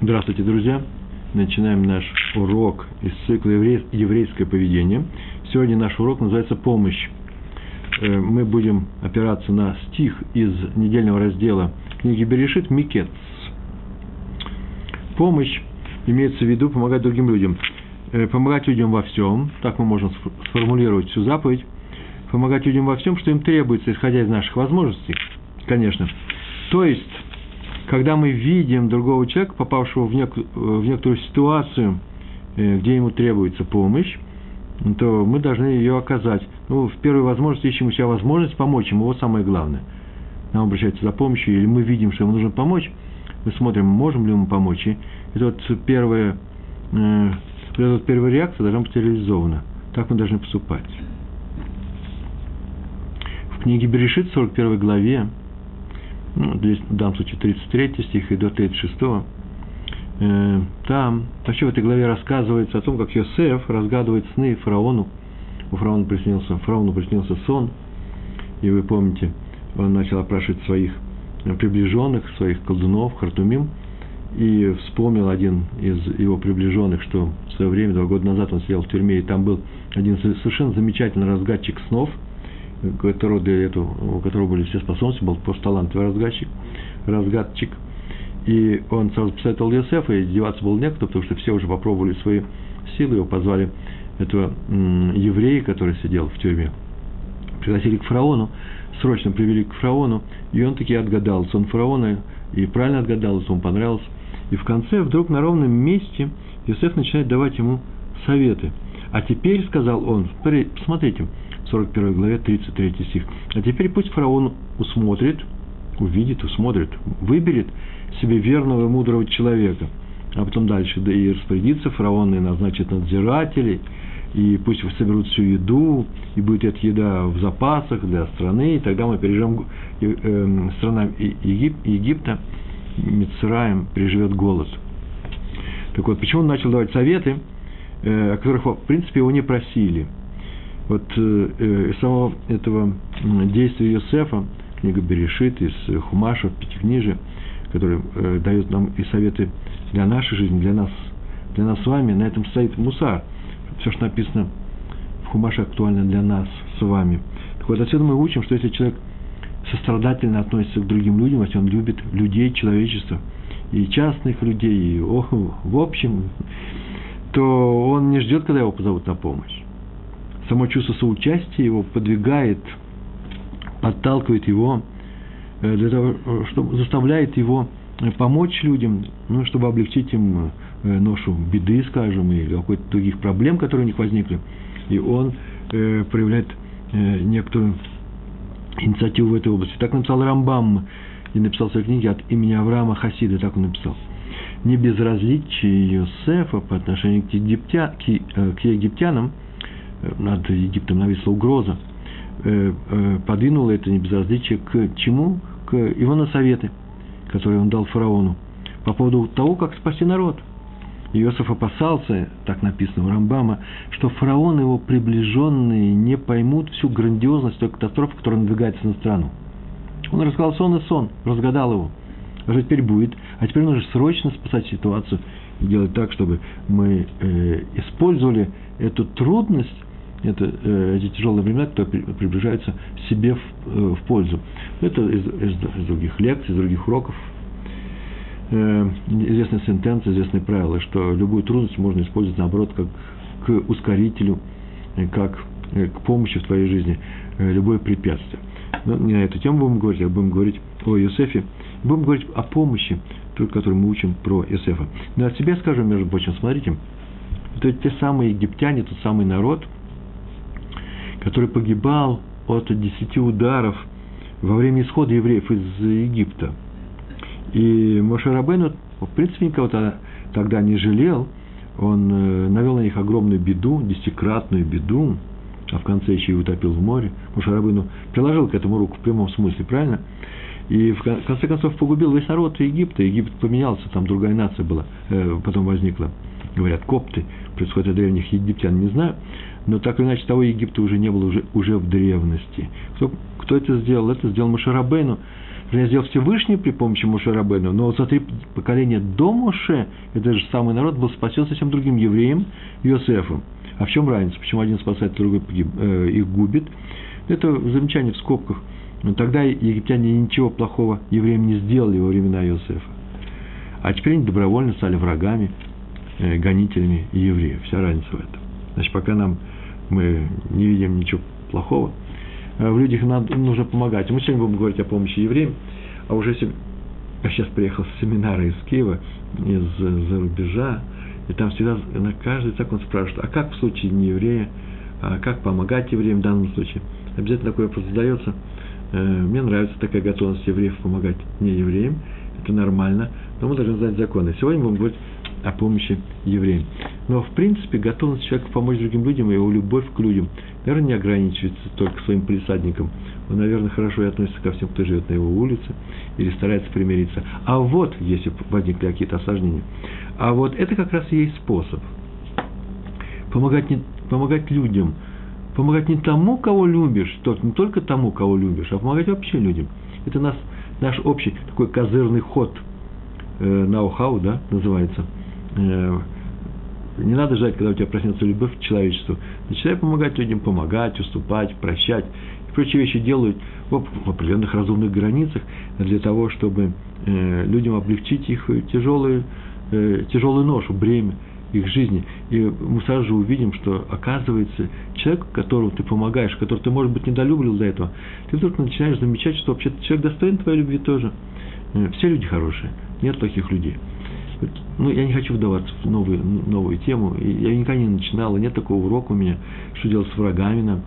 Здравствуйте, друзья! Начинаем наш урок из цикла «Еврейское поведение». Сегодня наш урок называется «Помощь». Э, мы будем опираться на стих из недельного раздела книги Берешит «Микец». Помощь имеется в виду помогать другим людям. Э, помогать людям во всем, так мы можем сформулировать всю заповедь. Помогать людям во всем, что им требуется, исходя из наших возможностей, конечно. То есть, когда мы видим другого человека, попавшего в, нек- в некоторую ситуацию, э, где ему требуется помощь, то мы должны ее оказать. Ну, в первой возможности ищем у себя возможность помочь ему, вот самое главное. Нам обращаются за помощью, или мы видим, что ему нужно помочь, мы смотрим, можем ли ему помочь. И это вот первая, э, эта вот первая реакция должна быть реализована. Так мы должны поступать. В книге Берешит, 41 главе, ну, в данном случае 33 стих и до 36, э, там, вообще в этой главе рассказывается о том, как Йосеф разгадывает сны фараону. У фараона приснился, фараону приснился сон, и вы помните, он начал опрашивать своих приближенных, своих колдунов, хартумим, и вспомнил один из его приближенных, что в свое время, два года назад он сидел в тюрьме, и там был один совершенно замечательный разгадчик снов – которого для этого, у которого были все способности, был просто талантливый разгадчик, разгадчик. И он сразу посоветовал Йосефа, и деваться было некуда, потому что все уже попробовали свои силы, его позвали этого еврея, который сидел в тюрьме, пригласили к фараону, срочно привели к фараону, и он таки отгадал сон фараона, и правильно отгадал, ему понравился. И в конце вдруг на ровном месте Иосиф начинает давать ему советы. А теперь, сказал он, смотрите, 41 главе, 33 стих. А теперь пусть фараон усмотрит, увидит, усмотрит, выберет себе верного и мудрого человека. А потом дальше, да и распорядится фараон и назначит надзирателей, и пусть соберут всю еду, и будет эта еда в запасах для страны, и тогда мы переживем, э, э, страна Егип, Египта, Мицраем переживет голод. Так вот, почему он начал давать советы, э, о которых, в принципе, его не просили – вот э, э, самого этого действия Йосефа, книга Берешит, из Хумаша, Пятикнижия, который э, дает нам и советы для нашей жизни, для нас, для нас с вами, на этом стоит мусар. Все, что написано в Хумаше, актуально для нас с вами. Так вот, отсюда мы учим, что если человек сострадательно относится к другим людям, если он любит людей, человечество, и частных людей, и о, в общем, то он не ждет, когда его позовут на помощь само чувство соучастия его подвигает, подталкивает его э, для того, чтобы заставляет его э, помочь людям, ну, чтобы облегчить им э, ношу беды, скажем, или какой-то других проблем, которые у них возникли. И он э, проявляет э, некоторую инициативу в этой области. Так написал Рамбам и написал в своей книге от имени Авраама Хасида, так он написал. Не безразличие Иосифа по отношению к, египтя, к, к египтянам – над Египтом нависла угроза, э, э, подвинуло это небезразличие к чему? К его на советы, которые он дал фараону по поводу того, как спасти народ. Иосиф опасался, так написано у Рамбама, что фараон и его приближенные не поймут всю грандиозность той катастрофы, которая надвигается на страну. Он рассказал сон и сон, разгадал его. А что теперь будет? А теперь нужно срочно спасать ситуацию и делать так, чтобы мы э, использовали эту трудность это, э, эти тяжелые времена, которые приближаются себе в, э, в пользу. Это из, из, из других лекций, из других уроков. Э, известная сентенция, известное правило, что любую трудность можно использовать, наоборот, как к ускорителю, как к помощи в твоей жизни, любое препятствие. Но не на эту тему будем говорить, а будем говорить о Иосифе. Будем говорить о помощи, которую мы учим про Иосифа. Но от себя скажу, между прочим, смотрите, это те самые египтяне, тот самый народ – который погибал от десяти ударов во время исхода евреев из Египта. И Моше Рабейну, в принципе, никого-то тогда не жалел, он э, навел на них огромную беду, десятикратную беду, а в конце еще и утопил в море. Моше Рабейну приложил к этому руку в прямом смысле, правильно? И в конце концов погубил весь народ Египта. Египет поменялся, там другая нация была, э, потом возникла. Говорят, копты, происходит от древних египтян, не знаю но так или иначе того Египта уже не было уже, уже в древности. Кто, кто это сделал? Это сделал Машарабейну Я сделал Всевышний при помощи Моше Рабену, но за три поколения до Моше, это же самый народ был спасен совсем другим евреем, Иосифом. А в чем разница? Почему один спасает, другой погиб, э, их губит? Это замечание в скобках. Но тогда египтяне ничего плохого евреям не сделали во времена Иосифа. А теперь они добровольно стали врагами, э, гонителями евреев. Вся разница в этом. Значит, пока нам мы не видим ничего плохого, э, в людях надо, нужно помогать. Мы сегодня будем говорить о помощи евреям, а уже я сейчас приехал с семинара из Киева, из-за рубежа, и там всегда на каждый так он спрашивает, а как в случае не еврея, а как помогать евреям в данном случае? Обязательно такой вопрос задается. Э, мне нравится такая готовность евреев помогать не евреям, это нормально, но мы должны знать законы. Сегодня мы будем говорить о помощи евреям. Но, в принципе, готовность человека помочь другим людям и его любовь к людям, наверное, не ограничивается только своим полисадником. Он, наверное, хорошо и относится ко всем, кто живет на его улице, или старается примириться. А вот, если возникли какие-то осложнения, а вот это как раз и есть способ. Помогать, не, помогать людям. Помогать не тому, кого любишь, не только тому, кого любишь, а помогать вообще людям. Это нас, наш общий такой козырный ход – э, ноу-хау, да, называется. Э, не надо ждать, когда у тебя проснется любовь к человечеству. Начинай помогать людям, помогать, уступать, прощать. И прочие вещи делают в, определенных разумных границах для того, чтобы э, людям облегчить их тяжелую, э, тяжелую ношу, бремя их жизни. И мы сразу же увидим, что оказывается человек, которому ты помогаешь, который ты, может быть, недолюбливал до этого, ты вдруг начинаешь замечать, что вообще человек достоин твоей любви тоже. Все люди хорошие. Нет плохих людей. Ну, я не хочу вдаваться в новую, новую тему. Я никогда не начинал, нет такого урока у меня, что делать с врагами нам,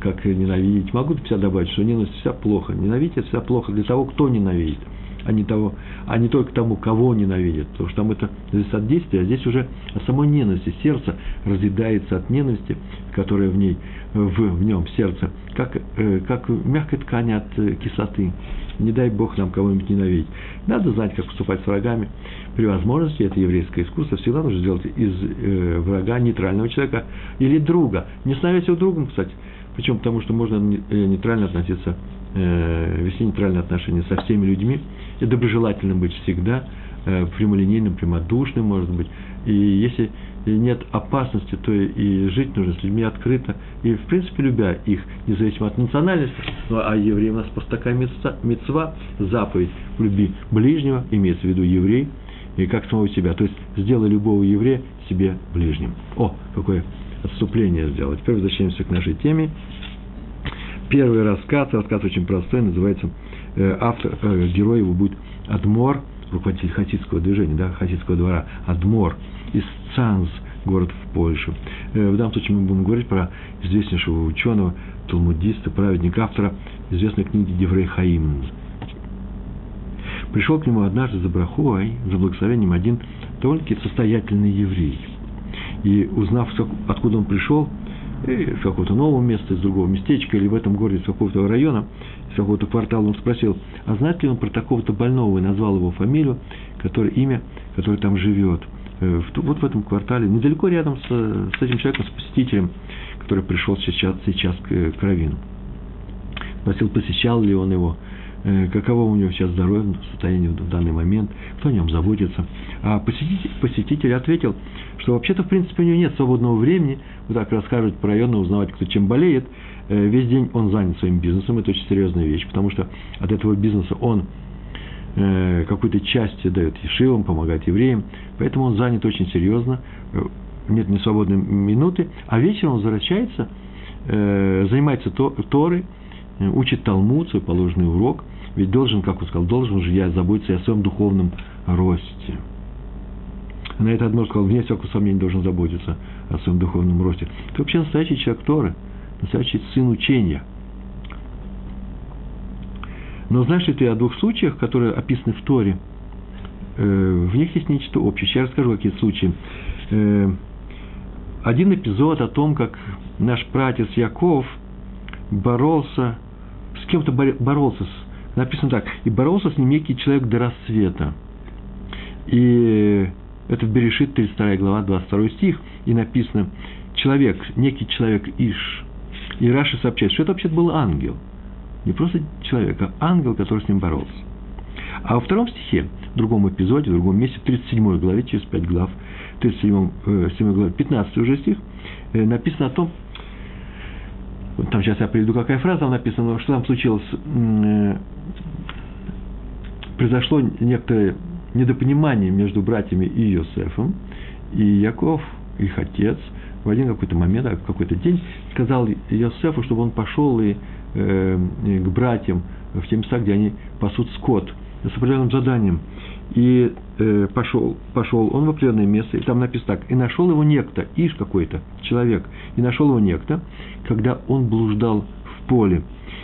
как ненавидеть. Могу всегда добавить, что ненависть вся плохо. Ненавидеть – это вся плохо для того, кто ненавидит, а не, того, а не только тому, кого ненавидит. Потому что там это зависит от действия, а здесь уже от самой ненависти. Сердце разъедается от ненависти, которая в ней, в, в нем, сердце, как, э, как мягкая ткань от э, кислоты не дай Бог нам кого-нибудь ненавидеть. Надо знать, как поступать с врагами. При возможности, это еврейское искусство, всегда нужно сделать из э, врага нейтрального человека или друга. Не становясь его другом, кстати. Причем потому, что можно э, нейтрально относиться, э, вести нейтральные отношения со всеми людьми и доброжелательным быть всегда, э, прямолинейным, прямодушным, может быть. И если нет опасности, то и жить нужно с людьми открыто, и, в принципе, любя их, независимо от национальности. Ну, а евреи у нас просто такая мецва, заповедь люби ближнего, имеется в виду еврей, и как самого себя. То есть, сделай любого еврея себе ближним. О, какое отступление сделать. Теперь возвращаемся к нашей теме. Первый рассказ, рассказ очень простой, называется, э, автор, э, герой его будет Адмор, руководитель хасидского движения, да, хасидского двора, Адмор – из Цанз, город в Польше. Э, в данном случае мы будем говорить про известнейшего ученого, талмудиста, праведника, автора известной книги Деврей Хаим. Пришел к нему однажды за брахой, за благословением один довольно-таки состоятельный еврей. И узнав, откуда он пришел, из какого-то нового места, из другого местечка, или в этом городе, из какого-то района, из какого-то квартала, он спросил, а знает ли он про такого-то больного, и назвал его фамилию, которое имя, которое там живет – Э, вот в этом квартале, недалеко рядом с, с этим человеком, с посетителем, который пришел сейчас, сейчас к, к Равину. Спросил, посещал ли он его, э, каково у него сейчас здоровье, состояние в данный момент, кто о нем заботится. А посетитель, посетитель ответил, что вообще-то, в принципе, у него нет свободного времени, вот так расскажет по району, узнавать, кто чем болеет. Э, весь день он занят своим бизнесом, это очень серьезная вещь, потому что от этого бизнеса он э, какую-то часть дает ешивам, помогает евреям, поэтому он занят очень серьезно, э, нет ни свободной минуты, а вечером он возвращается, э, занимается то, Торой, э, учит Талмуд, свой положенный урок, ведь должен, как он сказал, должен же я заботиться и о своем духовном росте. На это Адмор сказал, вне всякого сомнения должен заботиться о своем духовном росте. Ты вообще настоящий человек Торы, настоящий сын учения – но знаешь ли ты о двух случаях, которые описаны в Торе? Э, в них есть нечто общее. Сейчас расскажу, какие случаи. Э, один эпизод о том, как наш пратец Яков боролся, с кем-то боролся, написано так, и боролся с ним некий человек до рассвета. И это в Берешит, 32 глава, 22 стих, и написано, человек, некий человек Иш. И Раши сообщает, что это вообще был ангел – Не просто человек, а ангел, который с ним боролся. А во втором стихе, в другом эпизоде, в другом месте, в 37 главе, через 5 глав, 37 э, 7 главе, 15 уже стих, э, написано о том, там сейчас я приведу, какая фраза написана, что там случилось. Э, произошло некоторое недопонимание между братьями и Йосефом, и Яков, их отец, в один какой-то момент, в какой-то день сказал Йосефу, чтобы он пошел и, э, к братьям в те места, где они пасут скот, с определенным заданием. И э, пошел, пошел он в определенное место, и там написано так, и нашел его некто, ишь какой-то, человек, и нашел его некто, когда он блуждал в поле.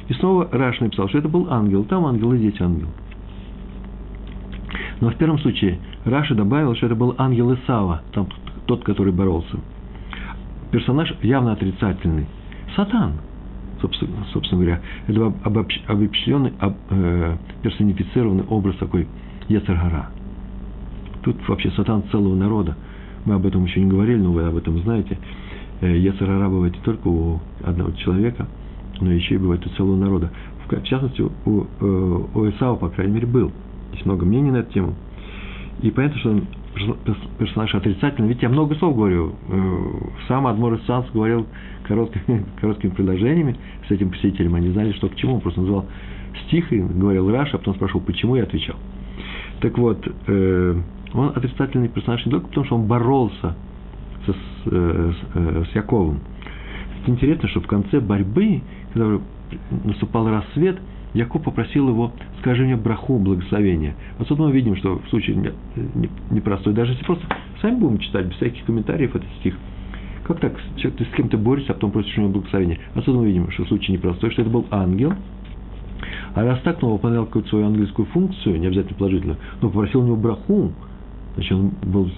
И снова Раш написал, что это был ангел, там ангел и здесь ангел. Но в первом случае Раша добавил, что это был ангел Исава, там, тот, который боролся. Персонаж явно отрицательный. Сатан, собственно, собственно говоря. Это обобщенный, об, э, персонифицированный образ такой Ецаргара. Тут вообще сатан целого народа. Мы об этом еще не говорили, но вы об этом знаете. Э, Ецаргара бывает не только у одного человека, но еще и бывает у целого народа. В частности, у, э, у Исава, по крайней мере, был. Есть много мнений на эту тему. И понятно, что он персонаж отрицательный. Ведь я много слов говорю. Э, сам Адмор Санс говорил короткими, короткими предложениями с этим посетителем. Они знали, что к чему. Он просто назвал стих и говорил Раша, а потом спрашивал, почему, я отвечал. Так вот, он отрицательный персонаж не только потому, что он боролся со, с, э, с, с Яковом. Интересно, что в конце борьбы, когда наступал рассвет, Яков попросил его, скажи мне браху, благословения. Отсюда мы видим, что в случае непростой, даже если просто сами будем читать, без всяких комментариев этот стих, как так, человек, ты с кем-то борешься, а потом просишь у него благословения. Отсюда мы видим, что в случае непростой, что это был ангел, а раз так, он выполнял какую-то свою ангельскую функцию, не обязательно положительную, но попросил у него браху, значит, он был,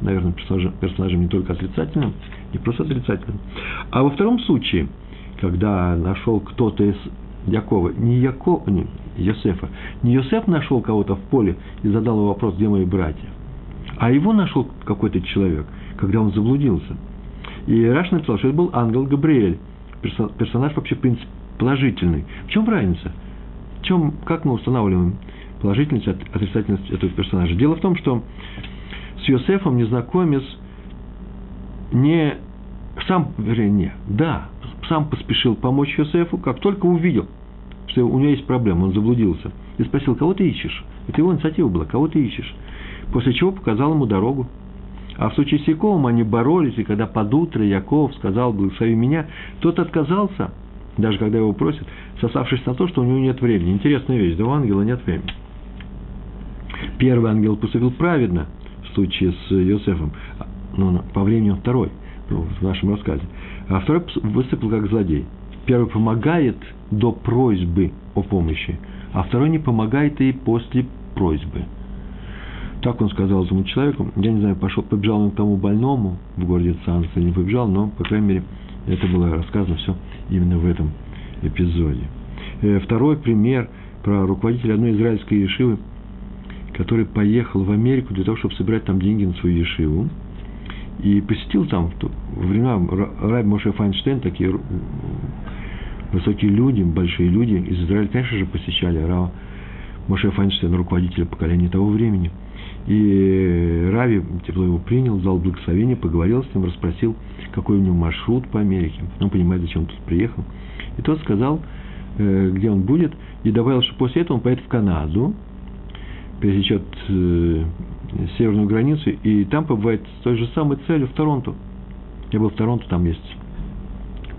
наверное, персонажем, персонажем не только отрицательным, не просто отрицательным. А во втором случае, когда нашел кто-то из Якова, не Яков, не Йосефа, не Йосеф нашел кого-то в поле и задал ему вопрос, где мои братья, а его нашел какой-то человек, когда он заблудился. И Раш написал, что это был ангел Габриэль, персонаж вообще, в принципе, положительный. В чем разница? В чем, как мы устанавливаем положительность, отрицательность этого персонажа? Дело в том, что с Йосефом незнакомец не сам, вернее, не, да, сам поспешил помочь Йосефу, как только увидел, что у него есть проблема, он заблудился, и спросил, кого ты ищешь? Это его инициатива была, кого ты ищешь? После чего показал ему дорогу. А в случае с Яковом они боролись, и когда под утро Яков сказал, благослови меня, тот отказался, даже когда его просят, сосавшись на то, что у него нет времени. Интересная вещь, да у ангела нет времени. Первый ангел поступил праведно в случае с Йосефом, но по времени он второй в нашем рассказе а второй выступил как злодей. Первый помогает до просьбы о помощи, а второй не помогает и после просьбы. Так он сказал этому человеку. Я не знаю, пошел, побежал он к тому больному в городе Цанс не побежал, но, по крайней мере, это было рассказано все именно в этом эпизоде. Э, второй пример про руководителя одной израильской ешивы, который поехал в Америку для того, чтобы собирать там деньги на свою ешиву и посетил там во времена Раби Моше Файнштейн, такие высокие люди, большие люди из Израиля, конечно же, посещали Рава Моше Файнштейн, руководителя поколения того времени. И Рави тепло его принял, дал благословение, поговорил с ним, расспросил, какой у него маршрут по Америке. Он понимает, зачем он тут приехал. И тот сказал, э, где он будет, и добавил, что после этого он поедет в Канаду, пересечет э, северную границу, и там побывает с той же самой целью в Торонто. Я был в Торонто, там есть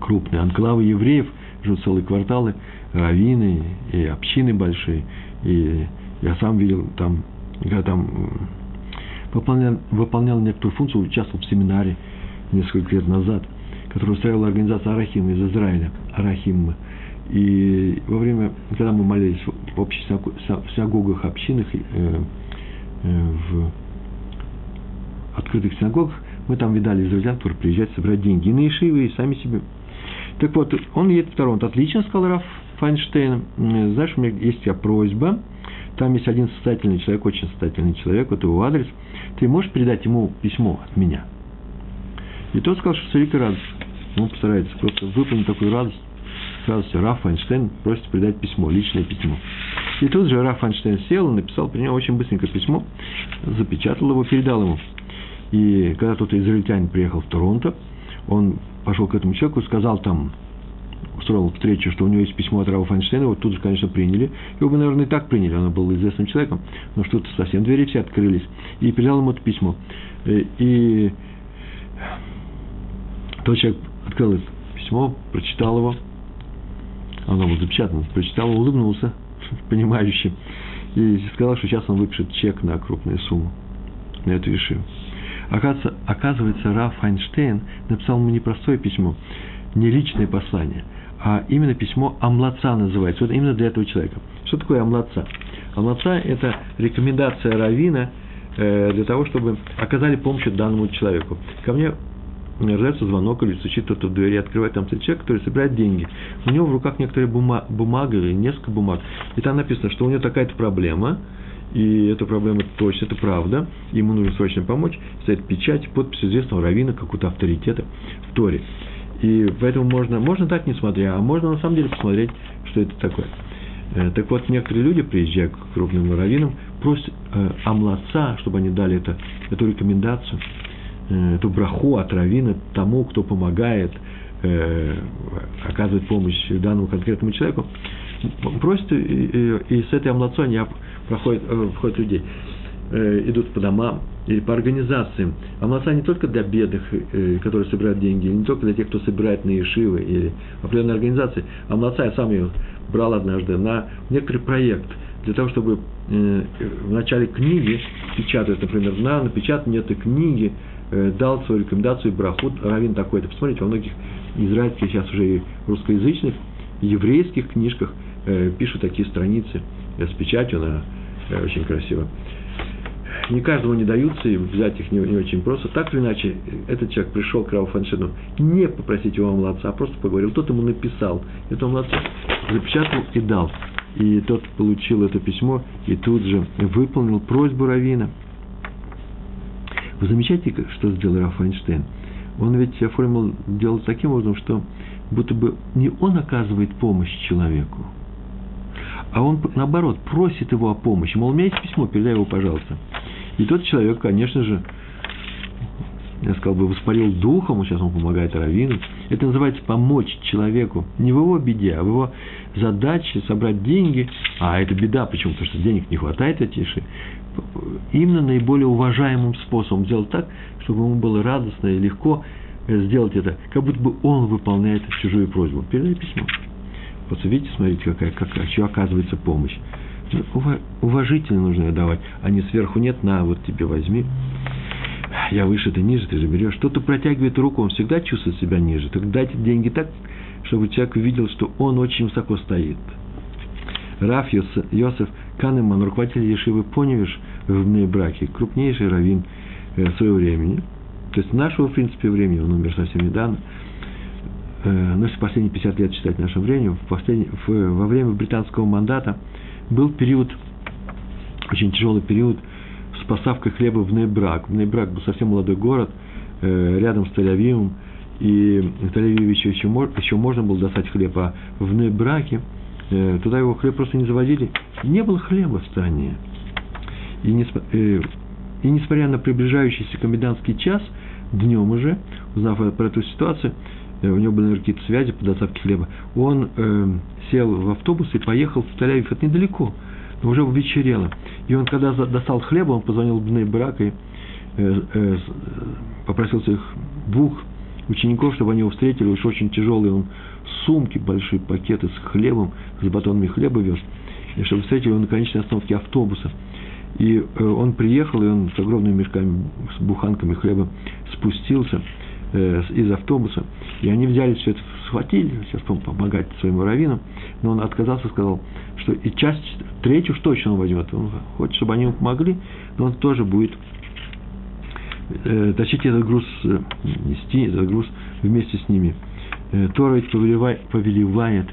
крупные анклавы евреев, живут целые кварталы, раввины и общины большие. И я сам видел там, когда там выполнял, выполнял некоторую функцию, участвовал в семинаре несколько лет назад, который устраивала организация Арахим из Израиля, Арахим. И во время, когда мы молились в общих синагогах, общинах, э, Э, в открытых синагогах, мы там видали израильтян, которые приезжают собирать деньги и на Ишивы, и сами себе. Так вот, он едет в Торонто. Отлично, сказал Раф Файнштейн. Знаешь, у меня есть у тебя просьба. Там есть один состоятельный человек, очень состоятельный человек, вот его адрес. Ты можешь передать ему письмо от меня? И тот сказал, что с великой радостью. Он постарается просто выполнить такую радость. Сразу все, Раф Файнштейн просит передать письмо, личное письмо. И тут же Раф Файнштейн сел и написал при нем очень быстренько письмо, запечатал его, передал ему. И когда тот израильтянин приехал в Торонто, он пошел к этому человеку, сказал там, устроил встречу, что у него есть письмо от Рава Файнштейна, вот тут же, конечно, приняли. Его бы, наверное, и так приняли, он был известным человеком, но что-то совсем двери все открылись. И передал ему это письмо. Э, и тот человек открыл это письмо, прочитал его, оно было запечатано, прочитал, улыбнулся, понимающе, и сказал, что сейчас он выпишет чек на крупную сумму, на эту вишиву. Оказывается, оказывается, Раф Файнштейн написал ему непростое письмо, не личное послание, а именно письмо Амлаца называется. Вот именно для этого человека. Что такое Амлаца? Амлаца – это рекомендация Равина э, для того, чтобы оказали помощь данному человеку. Ко мне раздается звонок или стучит кто-то в двери, открывает там человек, который собирает деньги. У него в руках некоторые бума, бумага или несколько бумаг. И там написано, что у него такая-то проблема, и эта проблема точно, это правда, ему нужно срочно помочь, стоит печать, подпись известного равина, какого-то авторитета в Торе. И поэтому можно, можно так не смотря, а можно на самом деле посмотреть, что это такое. Э, так вот, некоторые люди, приезжая к крупным раввинам, просят э, амлаца, чтобы они дали это, эту рекомендацию, эту браху от равина тому, кто помогает, э, оказывает помощь данному конкретному человеку. Просят, и, и, и с этой амлацой они проходят, э, входят людей, э, идут по домам, или по организациям. Амлаца не только для бедных, э, которые собирают деньги, не только для тех, кто собирает на Ешивы или определенные организации. Амлаца я сам ее брал однажды на некоторый проект для того, чтобы э, в начале книги печатать, например, на напечатание этой книги э, дал свою рекомендацию Брахут Равин такой-то. Посмотрите, во многих израильских, сейчас уже и русскоязычных, еврейских книжках пишут такие страницы с печатью, она очень красиво не каждому не даются, и взять их не, не очень просто. Так или иначе, этот человек пришел к Раву Фаншину не попросить его младца, а просто поговорил. Тот ему написал, этого младца запечатал и дал. И тот получил это письмо и тут же выполнил просьбу Равина. Вы замечаете, что сделал Раф Файнштейн? Он ведь оформил дело таким образом, что будто бы не он оказывает помощь человеку, а он, наоборот, просит его о помощи. Мол, у меня есть письмо, передай его, пожалуйста. И тот человек, конечно же, я сказал бы, воспарил духом, сейчас он помогает Равину. Это называется помочь человеку не в его беде, а в его задаче собрать деньги. А это беда, почему? Потому что денег не хватает Атиши. Именно наиболее уважаемым способом сделать так, чтобы ему было радостно и легко сделать это, как будто бы он выполняет чужую просьбу. Передай письмо. Вот видите, смотрите, какая, какая, что оказывается помощь уважительно нужно ее давать, а не сверху нет, на, вот тебе возьми. Я выше, ты ниже, ты же берешь. Кто-то протягивает руку, он всегда чувствует себя ниже. Так дайте деньги так, чтобы человек увидел, что он очень высоко стоит. Раф Йосеф Канеман, руководитель Ешивы Поневиш в браке, крупнейший раввин э, своего времени. То есть нашего, в принципе, времени, он умер совсем недавно. Э, но если последние 50 лет считать нашим временем, в последний, в, во время британского мандата – был период, очень тяжелый период с поставкой хлеба в Нейбрак. Нейбрак был совсем молодой город, э, рядом с Тель-Авивом, и в Тель-Авиве еще, еще, можно было достать хлеб, а в Нейбраке э, туда его хлеб просто не завозили. Не было хлеба в стране. И, э, и несмотря на приближающийся комендантский час, днем уже, узнав про эту ситуацию, Э, у него были какие-то связи по доставке хлеба, он э, сел в автобус и поехал в Тель-Авив, это недалеко, но уже вечерело. И он, когда достал хлеба, он позвонил в Бней Брак и э, э, попросил своих двух учеников, чтобы они его встретили, уж очень тяжелые, он сумки, большие пакеты с хлебом, с батонами хлеба вез, и чтобы встретили его на конечной остановке автобуса. И э, он приехал, и он с огромными мешками, с буханками хлеба спустился – Э, из автобуса, и они взяли все это, схватили, сейчас помогать своим раввинам, но он отказался, сказал, что и часть, третью уж точно он возьмет, он хочет, чтобы они ему помогли, но он тоже будет э, тащить этот груз, э, нести этот груз вместе с ними. Э, Тора ведь повелевает, повелевает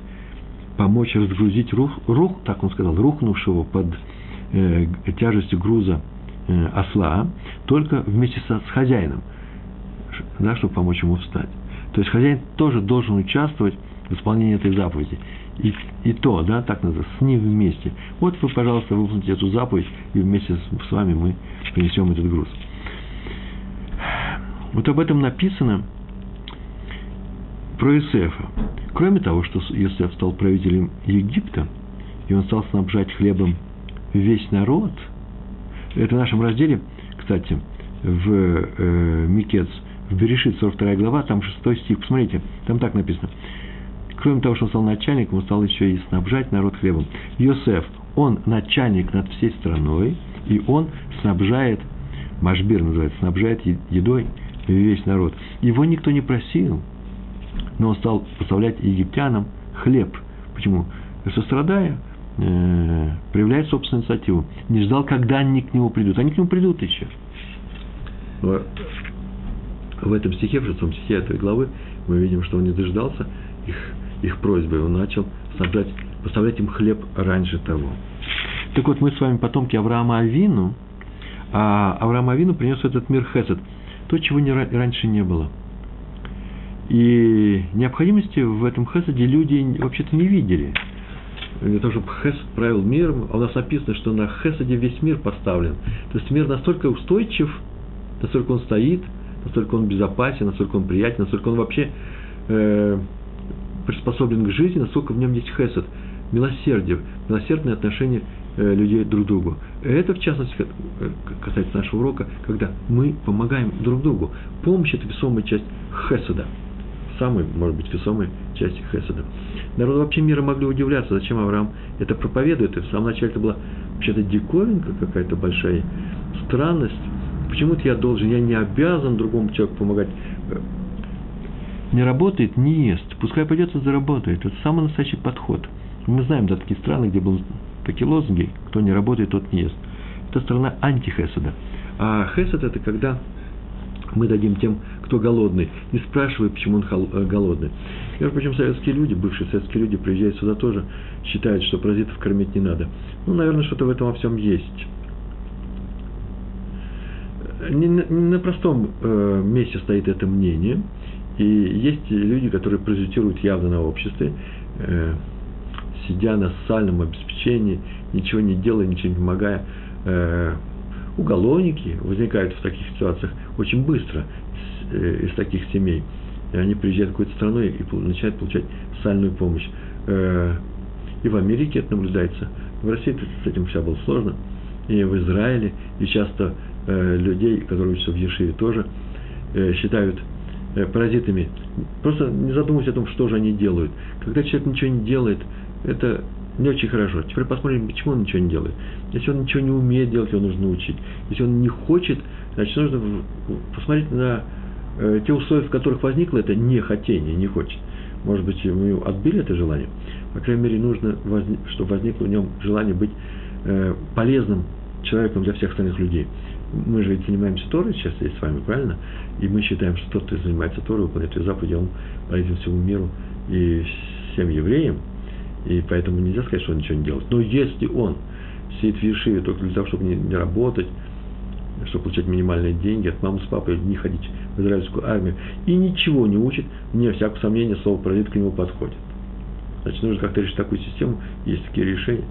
помочь разгрузить рух, рух, так он сказал, рухнувшего под э, тяжестью груза э, осла, только вместе со, с хозяином да, чтобы помочь ему встать. То есть хозяин тоже должен участвовать в исполнении этой заповеди. И, и то, да, так называется, с ним вместе. Вот вы, пожалуйста, выполните эту заповедь, и вместе с, с вами мы принесем этот груз. Вот об этом написано про Иосифа. Кроме того, что Иосиф стал правителем Египта, и он стал снабжать хлебом весь народ, это в нашем разделе, кстати, в э, Микец, в Берешит, 42 глава, там 6 стих, посмотрите, там так написано. Кроме того, что он стал начальником, он стал еще и снабжать народ хлебом. Йосеф, он начальник над всей страной, и он снабжает, Машбир называется, снабжает едой весь народ. Его никто не просил, но он стал поставлять египтянам хлеб. Почему? Сострадая, э, проявляет собственную инициативу. Не ждал, когда они к нему придут. Они к нему придут еще. В этом стихе, в шестом стихе этой главы, мы видим, что он не дождался их, их просьбы. Он начал снабжать, поставлять им хлеб раньше того. Так вот, мы с вами потомки Авраама Авину, а Авраам Авину принес в этот мир Хесед, то, чего не, раньше не было. И необходимости в этом Хеседе люди вообще-то не видели для того, чтобы Хесед правил миром, а у нас написано, что на Хеседе весь мир поставлен. То есть мир настолько устойчив, настолько он стоит, настолько он безопасен, настолько он приятен, настолько он вообще э, приспособлен к жизни, насколько в нем есть Хесед, милосердие, милосердное отношение людей друг другу. Это, в частности, э, касается нашего урока, когда мы помогаем друг другу. Помощь – это весомая часть Хеседа самой, может быть, весомой части Хеседа. Народы вообще мира могли удивляться, зачем Авраам это проповедует. И в самом начале это была вообще-то диковинка какая-то большая, странность. Почему-то я должен, я не обязан другому человеку помогать. Не работает, не ест. Пускай пойдет и заработает. Это самый настоящий подход. Мы знаем, да, такие страны, где были такие лозунги, кто не работает, тот не ест. Это страна антихеседа. А хесед – это когда мы дадим тем, кто голодный, не спрашивая, почему он э, голодный. Между прочим, советские люди, бывшие советские люди, приезжают сюда тоже, считают, что паразитов кормить не надо. Ну, наверное, что-то в этом во всем есть. Не на простом э, месте стоит это мнение, и есть люди, которые паразитируют явно на обществе, э, сидя на социальном обеспечении, ничего не делая, ничего не помогая, э, уголовники возникают в таких ситуациях очень быстро э, из таких семей. И они приезжают в какую-то страну и начинают получать социальную помощь. Э, и в Америке это наблюдается. В России с этим все было сложно. И в Израиле, и часто э, людей, которые учатся в Ешиве, тоже считают паразитами. Просто не задумываясь о том, что же они делают. Когда человек ничего не делает, это не очень хорошо. Теперь посмотрим, почему он ничего не делает. Если он ничего не умеет делать, его нужно учить. Если он не хочет, значит, нужно посмотреть на э, те условия, в которых возникло это нехотение, не хочет. Может быть, ему отбили это желание. По крайней мере, нужно, чтобы возникло в нем желание быть э, полезным человеком для всех остальных людей. Мы же ведь занимаемся Торой сейчас здесь с вами, правильно? И мы считаем, что тот, кто занимается Торой, выполняет ее заповеди, он полезен всему миру и всем евреям – и поэтому нельзя сказать, что он ничего не делает. Но если он сидит в Ешиве только для того, чтобы не, не работать, чтобы получать минимальные деньги, от мамы с папой не ходить в израильскую армию, и ничего не учит, мне всякого сомнения, слово паразит к нему подходит. Значит, нужно как-то решить такую систему, есть такие решения.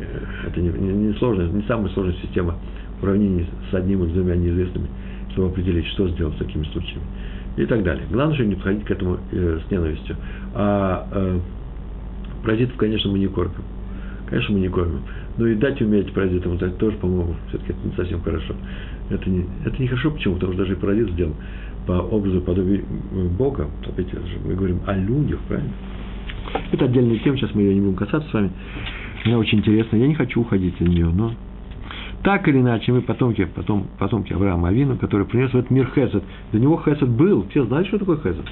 Э, это не, не, не сложная, не самая сложная система уравнений с одним или двумя неизвестными, чтобы определить, что сделать с такими случаями. И так далее. Главное, чтобы не подходить к этому э, с ненавистью. А э, Паразитов, конечно, мы не кормим. Конечно, мы не кормим. Но и дать уметь паразитам, это тоже, по-моему, все-таки это не совсем хорошо. Это не, это не хорошо, почему? Потому что даже и паразит сделан по образу подобию Бога. Опять мы говорим о людях, правильно? Это отдельная тема, сейчас мы ее не будем касаться с вами. Она очень интересна, я не хочу уходить от нее, но так или иначе, мы потомки, потом, потомки Авраама Авину, который принес в этот мир Хесед. До него Хесед был. Все знают, что такое Хесед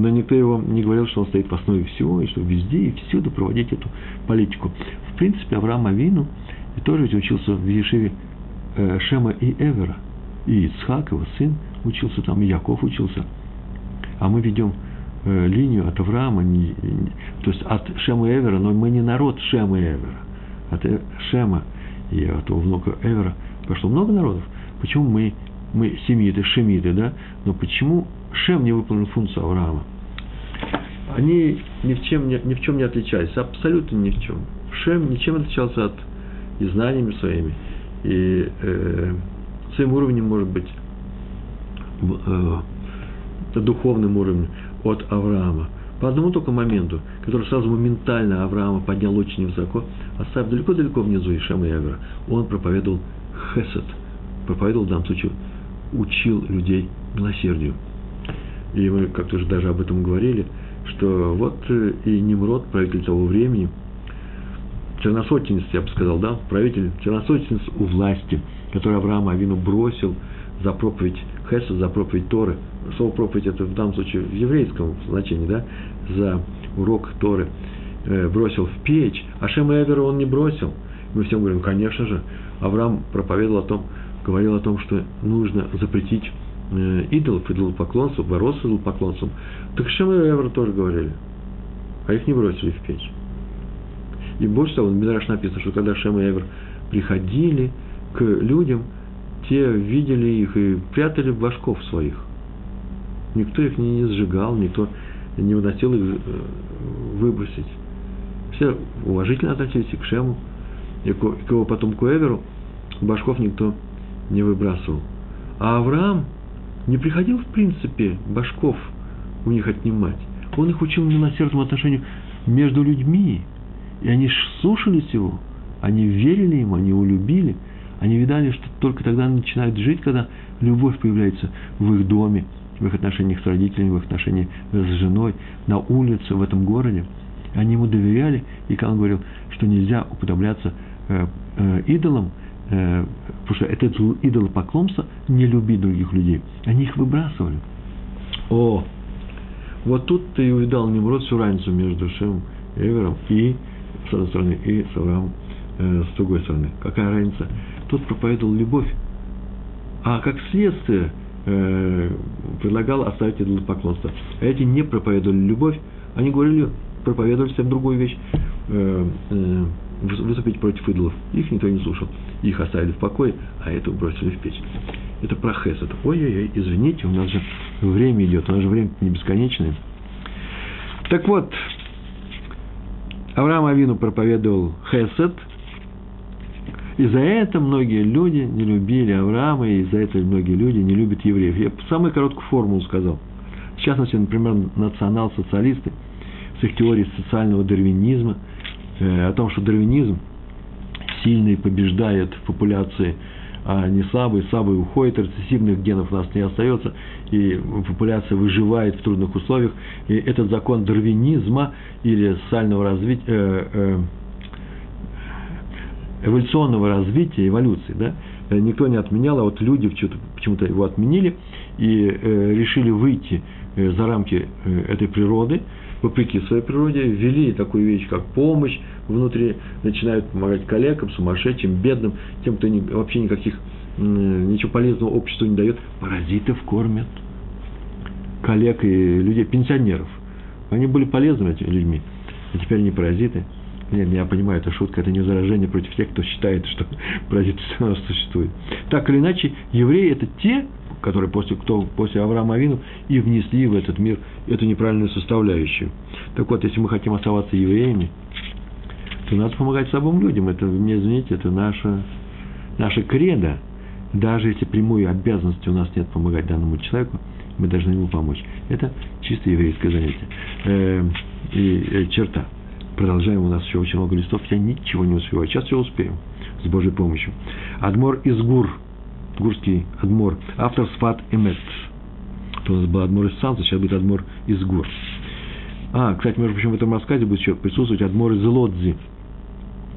но никто его не говорил, что он стоит в основе всего, и что везде и всюду проводить эту политику. В принципе, Авраам Авину тоже ведь учился в Ешиве э, Шема и Эвера, и Ицхак, его сын, учился там, и Яков учился. А мы ведем э, линию от Авраама, то есть от Шема и Эвера, но мы не народ Шема и Эвера. От э, Шема и от его внука Эвера пошло много народов. Почему мы, мы семиты, шемиты, да? Но почему Шем не выполнил функцию Авраама. они ни в, чем, ни, в чем не отличались, абсолютно ни в чем. Шем ничем отличался от и знаниями своими, и э, своим уровнем, может быть, э, духовным уровнем от Авраама. По одному только моменту, который сразу моментально Авраама поднял очень высоко, оставив далеко-далеко внизу Ишема и Авера, он проповедовал хесед, проповедовал в данном случае, учил людей милосердию. И мы как-то уже даже об этом говорили, что вот э, и Немрод, правитель того времени, черносотенец, я бы сказал, да, правитель, черносотенец у власти, который Авраам Авину бросил за проповедь Хеса, за проповедь Торы. Слово проповедь это в данном случае в еврейском значении, да, за урок Торы э, бросил в печь, а Шем Эвера он не бросил. Мы всем говорим, конечно же, Авраам проповедовал о том, говорил о том, что нужно запретить идолов, идолопоклонцев, бороться с идолопоклонством. Так Шем и Эвер тоже говорили, а их не бросили в печь. И больше того, в Мидраш написано, что когда Шем и Эвер приходили к людям, те видели их и прятали башков своих. Никто их не, сжигал, никто не выносил их э, выбросить. Все уважительно относились и к Шему, и к, его потомку Эверу. Башков никто не выбрасывал. А Авраам не приходил, в принципе, башков у них отнимать. Он их учил милосердному отношению между людьми. И они слушались его, они верили ему, они его любили. Они видали, что только тогда начинают жить, когда любовь появляется в их доме, в их отношениях с родителями, в их отношениях с женой, на улице, в этом городе. Они ему доверяли, и как он говорил, что нельзя уподобляться э, э, идолам, потому что это идолопоклонство, не любить других людей. Они их выбрасывали. О, вот тут ты и увидал Немрод всю разницу между Шем Эвером и, с одной стороны, и с Авраамом э, с другой стороны. Какая разница? Тот проповедовал любовь, а как следствие э, предлагал оставить идолопоклонство. А эти не проповедовали любовь, они говорили, проповедовали совсем другую вещь, э, э, выступить против идолов. Их никто не слушал. Их оставили в покое, а эту бросили в печь. Это про хесед. Ой-ой-ой, извините, у нас же время идет, у нас же время не бесконечное. Так вот, Авраам Авину проповедовал хесед, и за это многие люди не любили Авраама, и за это многие люди не любят евреев. Я самую короткую формулу сказал. В частности, например, национал-социалисты с их теорией социального дарвинизма, о том, что дарвинизм сильный побеждает в популяции, а не слабый, слабый уходит, рецессивных генов у нас не остается, и популяция выживает в трудных условиях. И этот закон дарвинизма или социального развития, э, э, эволюционного развития, эволюции, да, э, никто не отменял, а вот люди почему-то его отменили и э, решили выйти э, за рамки э, этой природы, вопреки своей природе, ввели такую вещь, как помощь внутри, начинают помогать коллегам, сумасшедшим, бедным, тем, кто не, вообще никаких, ничего полезного обществу не дает, паразитов кормят, коллег и людей, пенсионеров. Они были полезными этими людьми, а теперь они паразиты – нет, я понимаю, это шутка, это не заражение против тех, кто считает, что паразиты существует. Так или иначе, евреи – это те, которые после, кто после Авраама Авину и внесли в этот мир эту неправильную составляющую. Так вот, если мы хотим оставаться евреями, то надо помогать слабым людям. Это, мне извините, это наша, наша кредо. Даже если прямой обязанности у нас нет помогать данному человеку, мы должны ему помочь. Это чисто еврейское занятие. Э, и э, черта продолжаем, у нас еще очень много листов, я ничего не успеваю. Сейчас все успеем, с Божьей помощью. Адмор из Гур, гурский Адмор, автор Сфат Эмет. То у нас был Адмор из Санса, сейчас будет Адмор из Гур. А, кстати, между прочим, в этом рассказе будет еще присутствовать Адмор из Лодзи.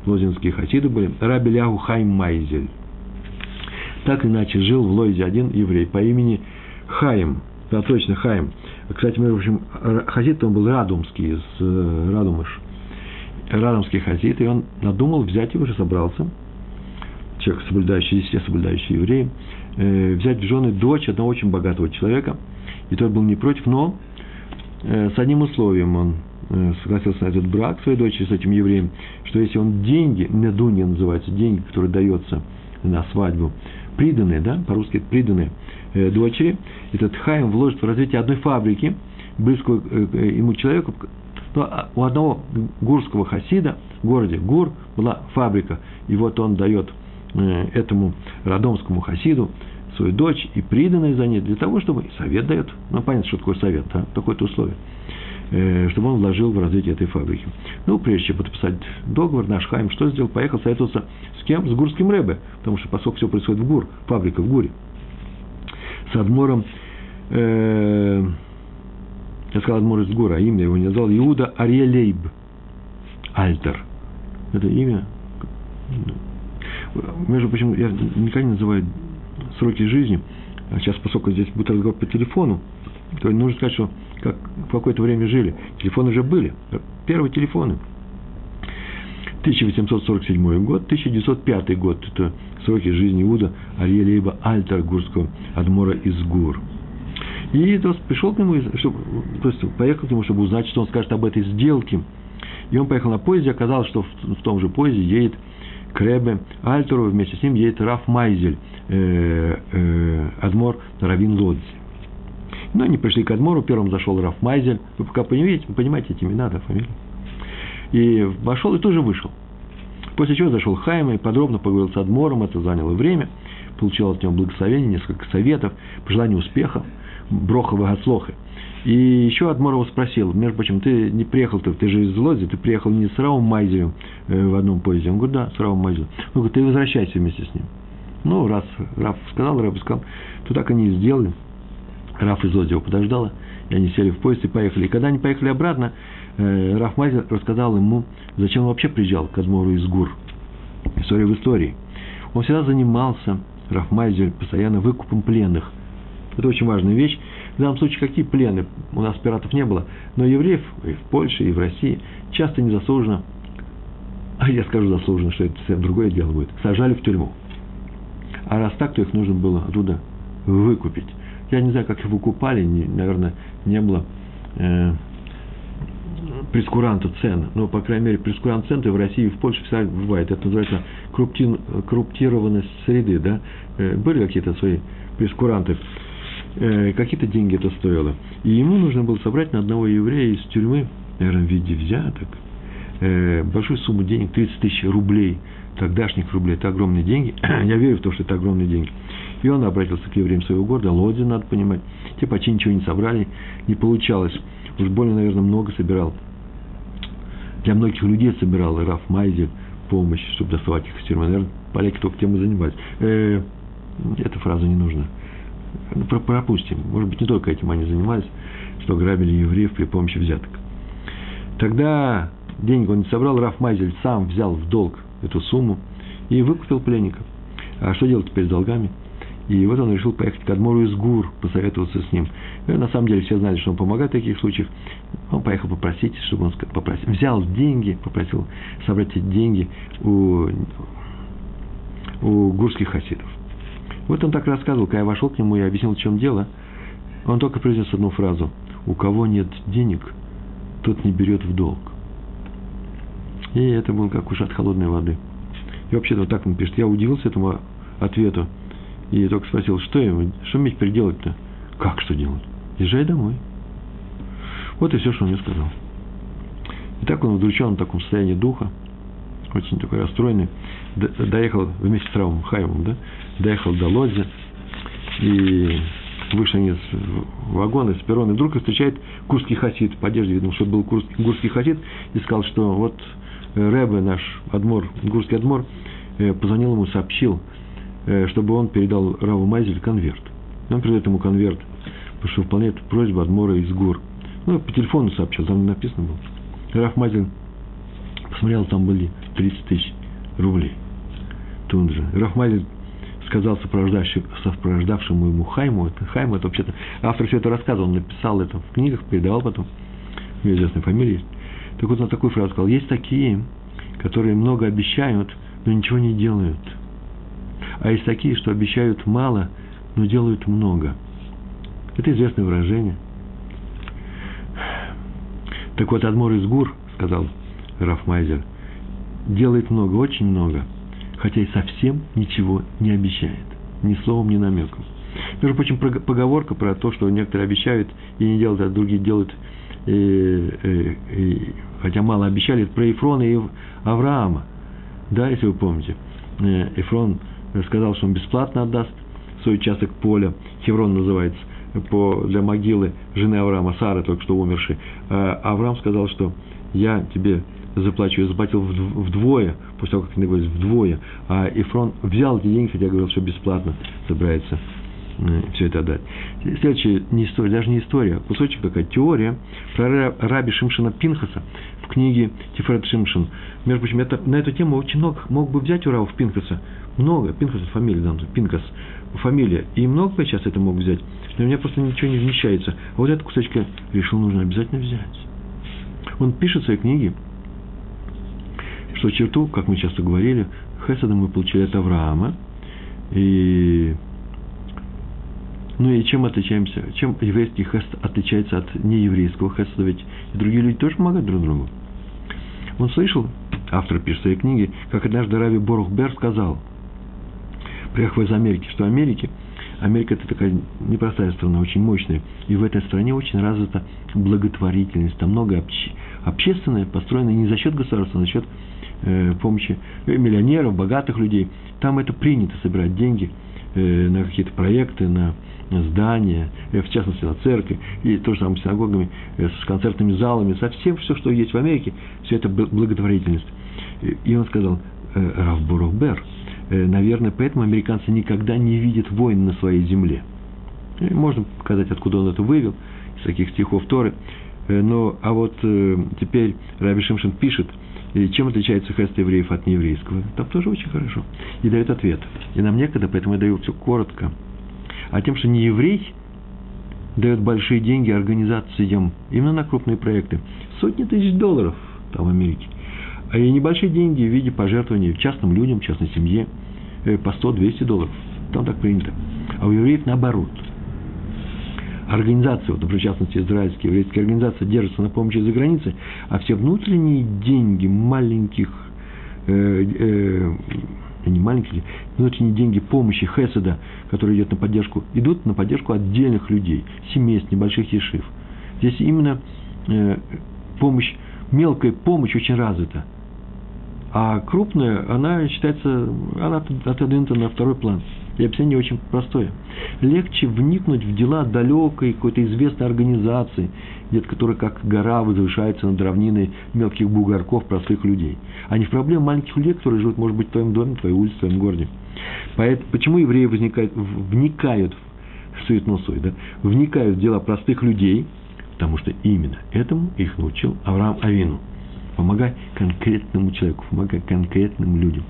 Лозинские хасиды были. Раби Ляху Хайм Майзель. Так иначе жил в Лойзе один еврей по имени Хаим. Да, точно, Хаим. Кстати, между прочим, хасид он был радумский, из э, Радумыш радомский хасид, и он надумал взять его, уже собрался, человек, соблюдающий, все соблюдающие евреи, э, взять в жены дочь одного очень богатого человека, и тот был не против, но э, с одним условием он э, согласился на этот брак своей дочери с этим евреем, что если он деньги, недунья называется, деньги, которые даются на свадьбу, приданные, да, по-русски приданные э, дочери, этот Хайм вложит в развитие одной фабрики, близкого ему человеку. Но а у одного гурского хасида в городе Гур была фабрика, и вот он дает этому родомскому хасиду свою дочь и приданное за ней для того, чтобы совет дает. Ну, понятно, что такое совет, да, такое-то условие чтобы он вложил в развитие этой фабрики. Ну, прежде чем подписать договор, наш Хайм что сделал? Поехал советоваться с кем? С Гурским Рэбе, потому что, поскольку все происходит в Гур, фабрика в Гуре, с Адмором, э, я сказал Адмор из Гура, имя его не назвал, Иуда Ариелейб Альтер. Это имя, между прочим, я никогда не называю сроки жизни, а сейчас, поскольку здесь будет разговор по телефону, то нужно сказать, что как в какое-то время жили. Телефоны уже были. Первые телефоны. 1847 год, 1905 год. Это сроки жизни Иуда Ариелейба Альтергурского адмора из Гур. И то есть, пришел к нему, чтобы, то есть поехал к нему, чтобы узнать, что он скажет об этой сделке. И он поехал на поезде, оказалось, что в, в том же поезде едет Кребе Альтеру, вместе с ним едет Раф Майзель, э, э, Адмор Равин Лодзи. Ну, они пришли к Адмору, первым зашел Раф Майзель. Вы пока понимаете, понимаете эти имена, да, фамилии. И вошел и тоже вышел. После чего зашел Хайм и подробно поговорил с Адмором, это заняло время. Получил от него благословение, несколько советов, пожелания успеха, броха богослоха. И еще Адмор его спросил, между прочим, ты не приехал, ты, же из Лози, ты приехал не с Равом Майзелем э, в одном поезде. Он говорит, да, с Равом Майзелем. Он говорит, ты возвращайся вместе с ним. Ну, раз Раф сказал, Раф сказал, то так они и сделали. Раф из Лози его подождала, и они сели в поезд и поехали. И когда они поехали обратно, э, Раф Майзель рассказал ему, зачем он вообще приезжал к Адмору из Гур. История в истории. Он всегда занимался, Раф Майзель, постоянно выкупом пленных. Это очень важная вещь. В данном случае какие плены? У нас пиратов не было. Но евреев и в Польше, и в России часто незаслуженно, а я скажу заслуженно, что это совсем другое дело будет, сажали в тюрьму. А раз так, то их нужно было оттуда выкупить. Я не знаю, как их выкупали, не, наверное, не было э, прескуранта цен. Но, по крайней мере, прескурант цен в России и в Польше всегда бывает. Это называется круптированность среды. Да? Э, были какие-то свои прескуранты Э, какие-то деньги это стоило. И ему нужно было собрать на одного еврея из тюрьмы, наверное, в виде взяток, э, большую сумму денег, 30 тысяч рублей, тогдашних рублей, это огромные деньги. Я верю в то, что это огромные деньги. И он обратился к евреям своего города, Лоди, надо понимать. Те почти ничего не собрали, не получалось. Уж больно, наверное, много собирал. Для многих людей собирал Раф Майзель помощь, чтобы доставать их из тюрьмы. Наверное, поляки только тем и занимались. Э, эта фраза не нужна пропустим. Может быть, не только этим они занимались, что грабили евреев при помощи взяток. Тогда деньги он не собрал, Раф Майзель сам взял в долг эту сумму и выкупил пленников. А что делать теперь с долгами? И вот он решил поехать к Адмору из Гур, посоветоваться с ним. И на самом деле все знали, что он помогает в таких случаях. Он поехал попросить, чтобы он попросил. Взял деньги, попросил собрать эти деньги у, у гурских хасидов. Вот он так рассказывал, когда я вошел к нему и объяснил, в чем дело. Он только произнес одну фразу. У кого нет денег, тот не берет в долг. И это был как уж от холодной воды. И вообще-то вот так он пишет. Я удивился этому ответу. И только спросил, что ему, что мне теперь делать-то? Как что делать? Езжай домой. Вот и все, что он мне сказал. И так он удручен в таком состоянии духа, очень такой расстроенный, доехал вместе с Равом Хаевым, да, доехал до Лодзи, и они с вагона, с перрона, и вдруг встречает курский хасид, по одежде видно, что был курский, хасид, и сказал, что вот Рэбе, наш адмор, гурский адмор, э, позвонил ему, сообщил, э, чтобы он передал Раву Майзель конверт. Он передает ему конверт, потому что выполняет просьбу адмора из гор. Ну, по телефону сообщил, там написано было. Раф Майзель посмотрел, там были 30 тысяч рублей. Тут же. Майзель сказал сопровождавшему ему Хайму, это Хайм, это вообще-то, автор все это рассказывал, он написал это в книгах, передавал потом, у него известная фамилия есть. Так вот он такую фразу сказал, есть такие, которые много обещают, но ничего не делают. А есть такие, что обещают мало, но делают много. Это известное выражение. Так вот, Адмор из Гур, сказал Рафмайзер, делает много, очень много – хотя и совсем ничего не обещает, ни словом, ни намеком. Между прочим, поговорка про то, что некоторые обещают и не делают, а другие делают, и, и, и, хотя мало обещали, это про Ефрона и Авраама. Да, если вы помните. Э, Ефрон сказал, что он бесплатно отдаст свой участок поля, Хеврон называется, по, для могилы жены Авраама, Сары, только что умершей. А Авраам сказал, что я тебе заплачу, я заплатил вдвое, после того, как ты говоришь, вдвое. А Ефрон взял эти деньги, хотя говорил, что бесплатно собирается э, все это отдать. Следующая не история, даже не история, а кусочек такая теория про раби Шимшина Пинхаса в книге Тифред Шимшин. Между прочим, это, на эту тему очень много мог бы взять Урав Пинхаса. Много. Пинхас – фамилия, да, Пинхас – фамилия. И много бы сейчас это мог взять. Но у меня просто ничего не вмещается. А вот этот кусочек решил, нужно обязательно взять. Он пишет в своей книге, что черту, как мы часто говорили, Хесада мы получили от Авраама. И ну и чем отличаемся? Чем еврейский хест отличается от нееврейского хеста? Ведь и другие люди тоже помогают друг другу. Он слышал, автор пишет в своей книге, как однажды Рави Борух Бер сказал, приехав из Америки, что Америки, Америка это такая непростая страна, очень мощная, и в этой стране очень развита благотворительность, там много обще, общественное, построено не за счет государства, а за счет э, помощи миллионеров, богатых людей. Там это принято собирать деньги э, на какие-то проекты, на здания, э, в частности на церкви, и то же самое с синагогами, э, с концертными залами, со всем, все, что есть в Америке, все это благотворительность. И он сказал, э, Раф Борохбер, наверное, поэтому американцы никогда не видят войн на своей земле. Можно показать, откуда он это вывел, из таких стихов Торы. Но, а вот теперь Раби Шимшин пишет, чем отличается хест евреев от нееврейского. Там тоже очень хорошо. И дает ответ. И нам некогда, поэтому я даю все коротко а тем, что не еврей дает большие деньги организациям именно на крупные проекты. Сотни тысяч долларов там в Америке. А и небольшие деньги в виде пожертвований частным людям, частной семье э, по 100-200 долларов. Там так принято. А у евреев наоборот. Организации, вот, например, в частности, израильские еврейские организации держатся на помощи за границей, а все внутренние деньги маленьких э, э, не маленькие, внутренние деньги помощи Хеседа, который идет на поддержку, идут на поддержку отдельных людей, семейств, небольших ешив. Здесь именно э, помощь, мелкая помощь очень развита. А крупная, она считается, она отодвинута на второй план. И объяснение очень простое. Легче вникнуть в дела далекой какой-то известной организации, где-то которая как гора возвышается над равниной мелких бугорков простых людей, а не в проблемы маленьких людей, которые живут, может быть, в твоем доме, в твоей улице, в твоем городе. Поэтому, почему евреи возникают, вникают в суетносой, да, вникают в дела простых людей, потому что именно этому их научил Авраам Авину. Помогай конкретному человеку, помогай конкретным людям.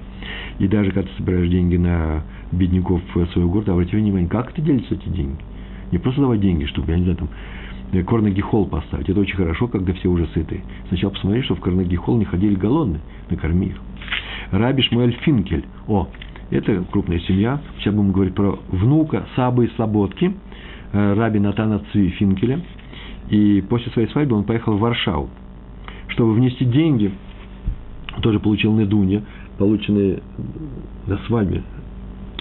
И даже когда ты собираешь деньги на бедняков своего города, обрати внимание, как ты делишься эти деньги. Не просто давать деньги, чтобы, я не знаю, там, э, Корнеги Холл поставить. Это очень хорошо, когда все уже сыты. Сначала посмотри, что в Корнеги Холл не ходили голодные, накорми их. Раби Шмуэль Финкель. О, это крупная семья. Сейчас будем говорить про внука Сабы и Слободки, э, раби Натана Цви Финкеля. И после своей свадьбы он поехал в Варшаву, чтобы внести деньги. Тоже получил недунья, полученные на свадьбе.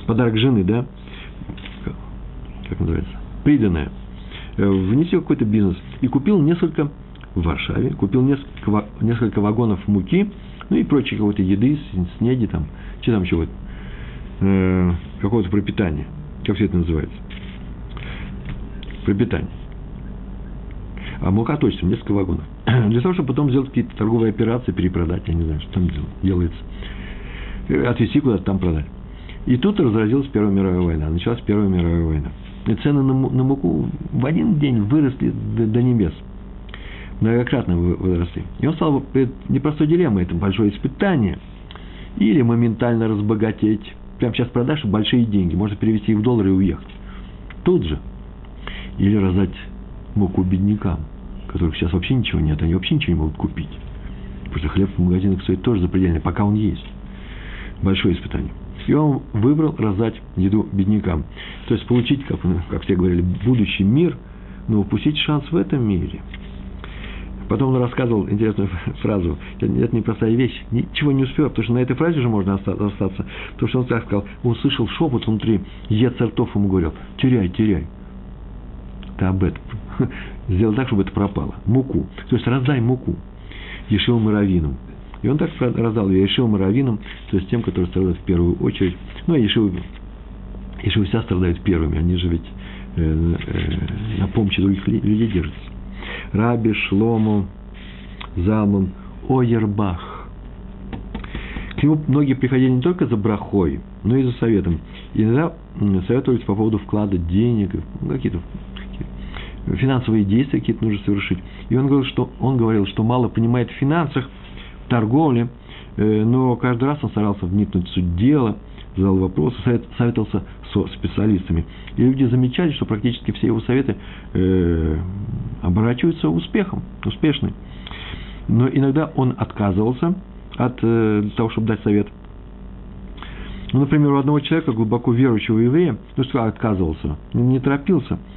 Подарок жены, да, как называется, приданное, э, внеси какой-то бизнес и купил несколько в Варшаве, купил несколько, вагонов муки, ну и прочей какой-то еды, снеди там, что там вот, э, какого-то пропитания, как все это называется, пропитание. А мука точно, несколько вагонов. Для того, чтобы потом сделать какие-то торговые операции, перепродать, я не знаю, что там делается. Э, отвезти куда-то там продать. И тут разразилась Первая мировая война, началась Первая мировая война. И цены на, на муку в один день выросли до, до небес. Многократно выросли. И он стал перед непростой дилеммой, это большое испытание. Или моментально разбогатеть. Прямо сейчас продашь большие деньги, можно перевести их в доллары и уехать. Тут же. Или раздать муку беднякам, которых сейчас вообще ничего нет, они вообще ничего не могут купить. Потому что хлеб в магазинах стоит тоже запредельный, пока он есть. Большое испытание. И он выбрал раздать еду беднякам. То есть получить, как, как все говорили, будущий мир, но упустить шанс в этом мире. Потом он рассказывал интересную фразу. Это непростая вещь. Ничего не успел, потому что на этой фразе уже можно остаться. Потому что он так сказал, он слышал шепот внутри. Ецертов ему говорил, теряй, теряй. Ты об этом. Сделай так, чтобы это пропало. Муку. То есть раздай муку. Ешил Маравином. И он так раздал ее Ешил Маравином, то есть тем, которые страдают в первую очередь. Ну, а Ешил, Ешил вся страдают первыми. Они же ведь э, э, на помощи других людей держатся. Раби Шлому Залман Ойербах. К нему многие приходили не только за брахой, но и за советом. Иногда советовались по поводу вклада денег, ну, какие-то финансовые действия какие-то нужно совершить. И он говорил, что, он говорил, что мало понимает в финансах, в торговле, э, но каждый раз он старался вникнуть в суть дела, задал вопросы, советовался со специалистами. И люди замечали, что практически все его советы э, оборачиваются успехом, успешны. Но иногда он отказывался от э, того, чтобы дать совет. Ну, например, у одного человека, глубоко верующего еврея, ну, что отказывался, не торопился –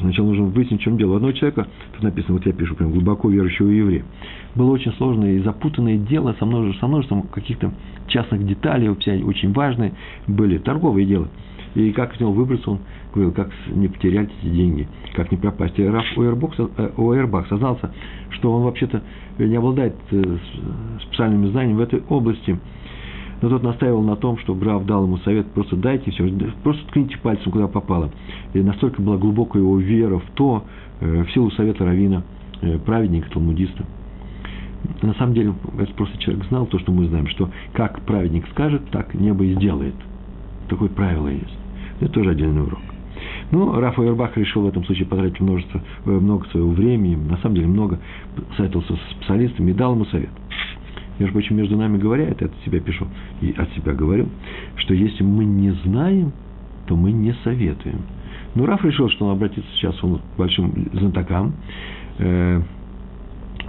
Сначала нужно выяснить, в чем дело. У одного человека, тут написано, вот я пишу, прям глубоко верующего еврея, было очень сложное и запутанное дело со множеством, со множеством каких-то частных деталей, очень важные были, торговые дела. И как из него выбраться, он говорил, как не потерять эти деньги, как не пропасть. И Раф Уэрбах сознался, что он вообще-то не обладает э, специальными знаниями в этой области – но тот настаивал на том, что Брав дал ему совет, просто дайте все, просто ткните пальцем, куда попало. И настолько была глубокая его вера в то, э, в силу совета Равина, э, праведника, талмудиста. На самом деле, это просто человек знал то, что мы знаем, что как праведник скажет, так небо и сделает. Такое правило есть. Это тоже отдельный урок. Ну, Раф Вербах решил в этом случае потратить множество, э, много своего времени, на самом деле много, советовался с специалистами и дал ему совет между прочим, между нами говоря, это от себя пишу и от себя говорю, что если мы не знаем, то мы не советуем. Но Раф решил, что он обратится сейчас он к большим знатокам. Э,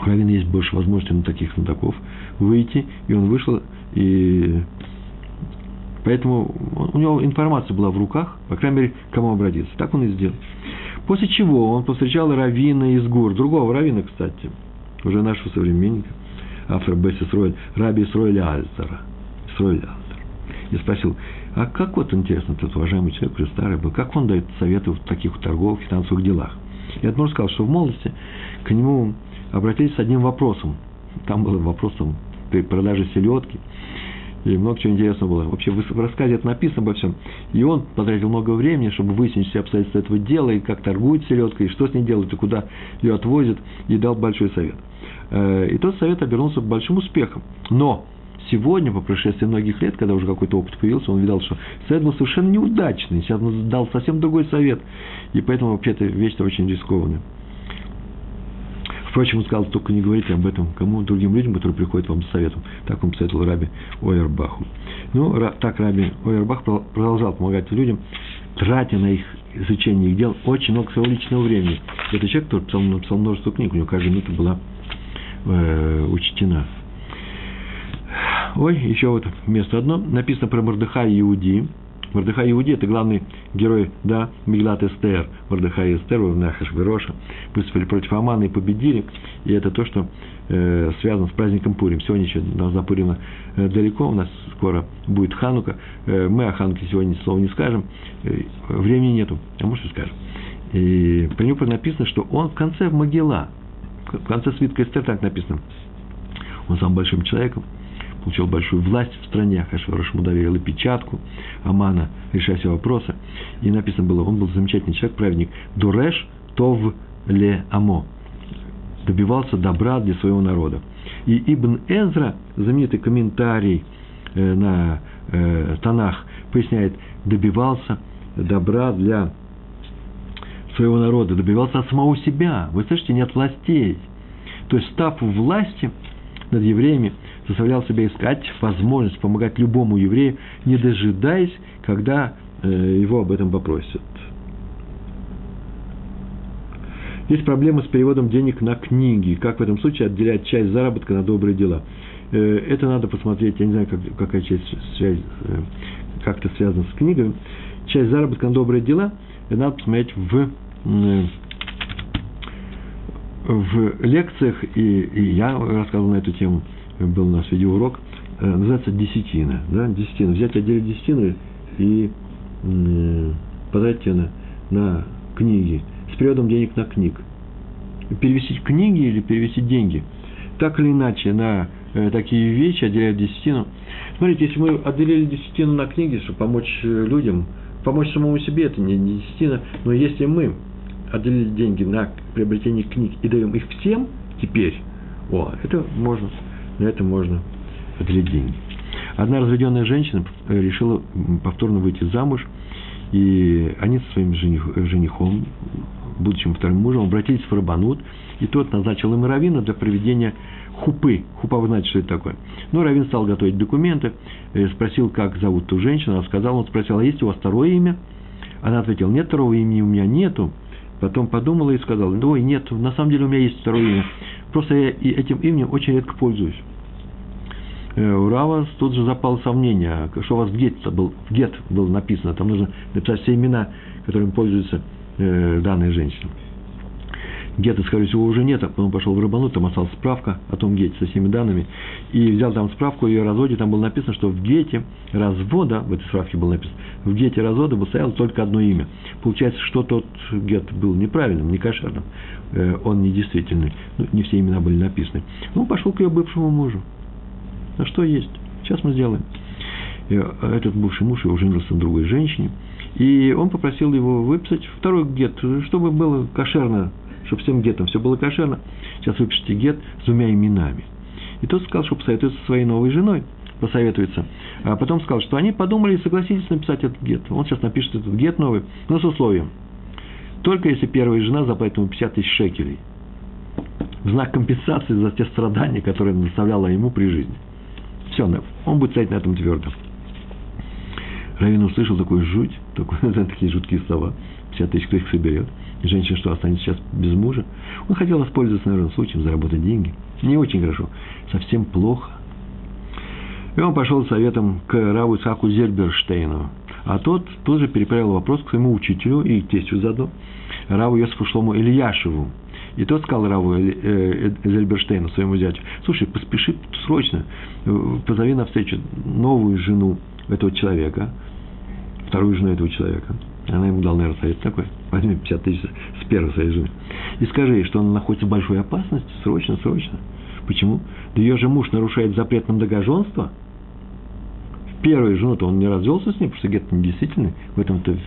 у Равина есть больше возможностей на таких знатоков выйти, и он вышел, и поэтому у него информация была в руках, по крайней мере, кому обратиться. Так он и сделал. После чего он повстречал Равина из гор, другого Равина, кстати, уже нашего современника, автор Бесс Исроэль, Раби Исроэль Альтера. Исроэль Альтер. И спросил, а как вот интересно, этот уважаемый человек, уже старый был, как он дает советы в таких торговых, финансовых делах? И Адмор сказал, что в молодости к нему обратились с одним вопросом. Там был вопрос там, при продаже селедки. И много чего интересного было. Вообще в рассказе это написано обо всем. И он потратил много времени, чтобы выяснить все обстоятельства этого дела, и как торгует селедкой, и что с ней делают, и куда ее отвозят, и дал большой совет. Э, и тот совет обернулся большим успехом. Но сегодня, по прошествии многих лет, когда уже какой-то опыт появился, он видал, что совет был совершенно неудачный. Сейчас он дал совсем другой совет. И поэтому вообще эта вещь-то очень рискованная. Впрочем, он сказал, только не говорите об этом кому другим людям, которые приходят вам за советом. Так он посоветовал Раби Ойербаху. Ну, так Раби Ойербах продолжал помогать людям, тратя на их изучение их дел очень много своего личного времени. Это человек, который написал множество книг, у него каждая минута была э, учтена. Ой, еще вот место одно. Написано про Мордыха Иуди. Мордыха и Иуди – это главный герой, да, Миглат Эстер. Мордыха и Эстер, Нахаш Вероша, выступили против Амана и победили. И это то, что э, связано с праздником Пурим. Сегодня еще у нас до Пурима э, далеко, у нас скоро будет Ханука. Э, мы о Хануке сегодня слова не скажем, э, времени нету, а может и скажем. И про него написано, что он в конце Могила – в конце свитка Эстер так написано. Он сам большим человеком, получил большую власть в стране, Хашварош ему доверил и печатку, Амана, решая все вопросы. И написано было, он был замечательный человек, праведник, Дуреш Тов Ле Амо, добивался добра для своего народа. И Ибн Эзра, знаменитый комментарий э, на э, Танах, поясняет, добивался добра для своего народа, добивался от самого себя. Вы слышите, не от властей. То есть, став у власти над евреями, заставлял себя искать возможность помогать любому еврею, не дожидаясь, когда э, его об этом попросят. Есть проблемы с переводом денег на книги. Как в этом случае отделять часть заработка на добрые дела? Э, это надо посмотреть, я не знаю, как, какая часть связь, э, как это связано с книгами. Часть заработка на добрые дела надо посмотреть в в лекциях, и, и я рассказывал на эту тему, был у нас видеоурок, э, называется десятина. Да? Десятина. Взять отдельно десятину и э, потратить на, на книги. С переводом денег на книг. Перевести книги или перевести деньги. Так или иначе, на э, такие вещи отделяют десятину. Смотрите, если мы отделили десятину на книги, чтобы помочь э, людям, помочь самому себе, это не десятина, но если мы отделили деньги на приобретение книг и даем их всем теперь, о, это можно, на это можно отделить деньги. Одна разведенная женщина э, решила повторно выйти замуж, и они со своим жених, женихом, будущим вторым мужем, обратились в Рабанут, и тот назначил им равина для проведения хупы. Хупа, вы знаете, что это такое. Ну, Равин стал готовить документы, э, спросил, как зовут ту женщину, она сказала, он спросил, а есть у вас второе имя? Она ответила, нет, второго имени у меня нету. Потом подумала и сказала, ой, нет, на самом деле у меня есть второе имя. Просто я этим именем очень редко пользуюсь. Э, у Рава тут же запало сомнение, что у вас в гет был, в гет было написано, там нужно написать все имена, которыми пользуется э, данная женщина. Гетто, скорее всего, уже нет, а потом пошел в Рыбану, там осталась справка о том гете со всеми данными, и взял там справку о ее разводе, там было написано, что в гете развода, в этой справке было написано, в гете развода стояло только одно имя. Получается, что тот гет был неправильным, не кошерным, э, он недействительный, ну, не все имена были написаны. Ну, пошел к ее бывшему мужу. А что есть? Сейчас мы сделаем. Э, этот бывший муж его женился на другой женщине, и он попросил его выписать второй гет, чтобы было кошерно чтобы всем гетом все было кошерно. Сейчас выпишите гет с двумя именами. И тот сказал, что посоветуется со своей новой женой, посоветуется. А потом сказал, что они подумали и согласились написать этот гет. Он сейчас напишет этот гет новый, но с условием. Только если первая жена заплатит ему 50 тысяч шекелей. В знак компенсации за те страдания, которые доставляла ему при жизни. Все, он будет стоять на этом твердо. Равин услышал такую жуть, такую, такие жуткие слова. 50 тысяч кто их соберет – женщина что, останется сейчас без мужа? Он хотел воспользоваться, наверное, случаем, заработать деньги. Не очень хорошо, совсем плохо. И он пошел советом к Раву Исаку Зерберштейну. А тот тут же переправил вопрос к своему учителю и тестю заодно, Раву Йосифу Шлому Ильяшеву. И тот сказал Раву э, Зельберштейну, своему зятю, слушай, поспеши срочно, э, позови на встречу новую жену этого человека, вторую жену этого человека – она ему дала, наверное, совет такой. Возьми 50 тысяч с первой своей. И скажи ей, что она находится в большой опасности. Срочно, срочно. Почему? Да ее же муж нарушает запрет на многоженство. Первую жену-то он не развелся с ней, потому что где-то недействительный. В этом-то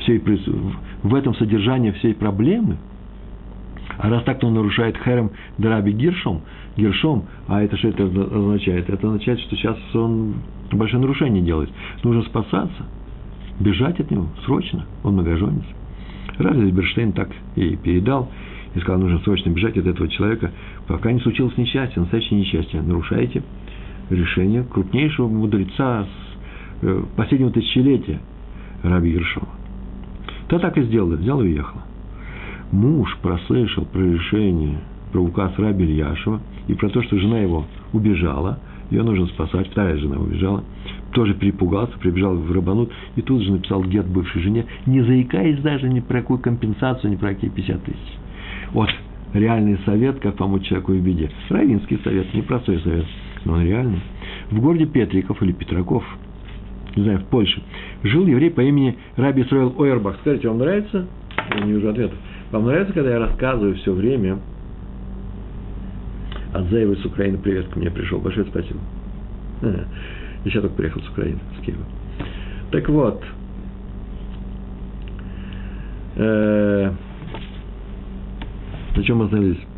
все и в этом содержание всей проблемы. А раз так, то он нарушает херем драби гиршом, гиршом, а это что это означает? Это означает, что сейчас он большое нарушение делает. Нужно спасаться – бежать от него срочно, он многоженец. Разве Берштейн так и передал, и сказал, нужно срочно бежать от этого человека, пока не случилось несчастье, настоящее несчастье. Нарушаете решение крупнейшего мудреца с э, последнего тысячелетия Раби Ершова. Та так и сделала, взял и уехал. Муж прослышал про решение, про указ Раби Ильяшева и про то, что жена его убежала, ее нужно спасать, вторая жена убежала – тоже перепугался, прибежал в Рабанут и тут же написал гет бывшей жене, не заикаясь даже ни про какую компенсацию, ни про какие 50 тысяч. Вот реальный совет, как помочь человеку в беде. Равинский совет, непростой совет, но он реальный. В городе Петриков или Петраков, не знаю, в Польше, жил еврей по имени Раби Сроил Ойербах. Скажите, вам нравится? Я не вижу ответов. Вам нравится, когда я рассказываю все время? Азаева с Украины привет ко мне пришел. Большое спасибо. Я только приехал с Украины, с Киева. Так вот, э, на чем мы остановились?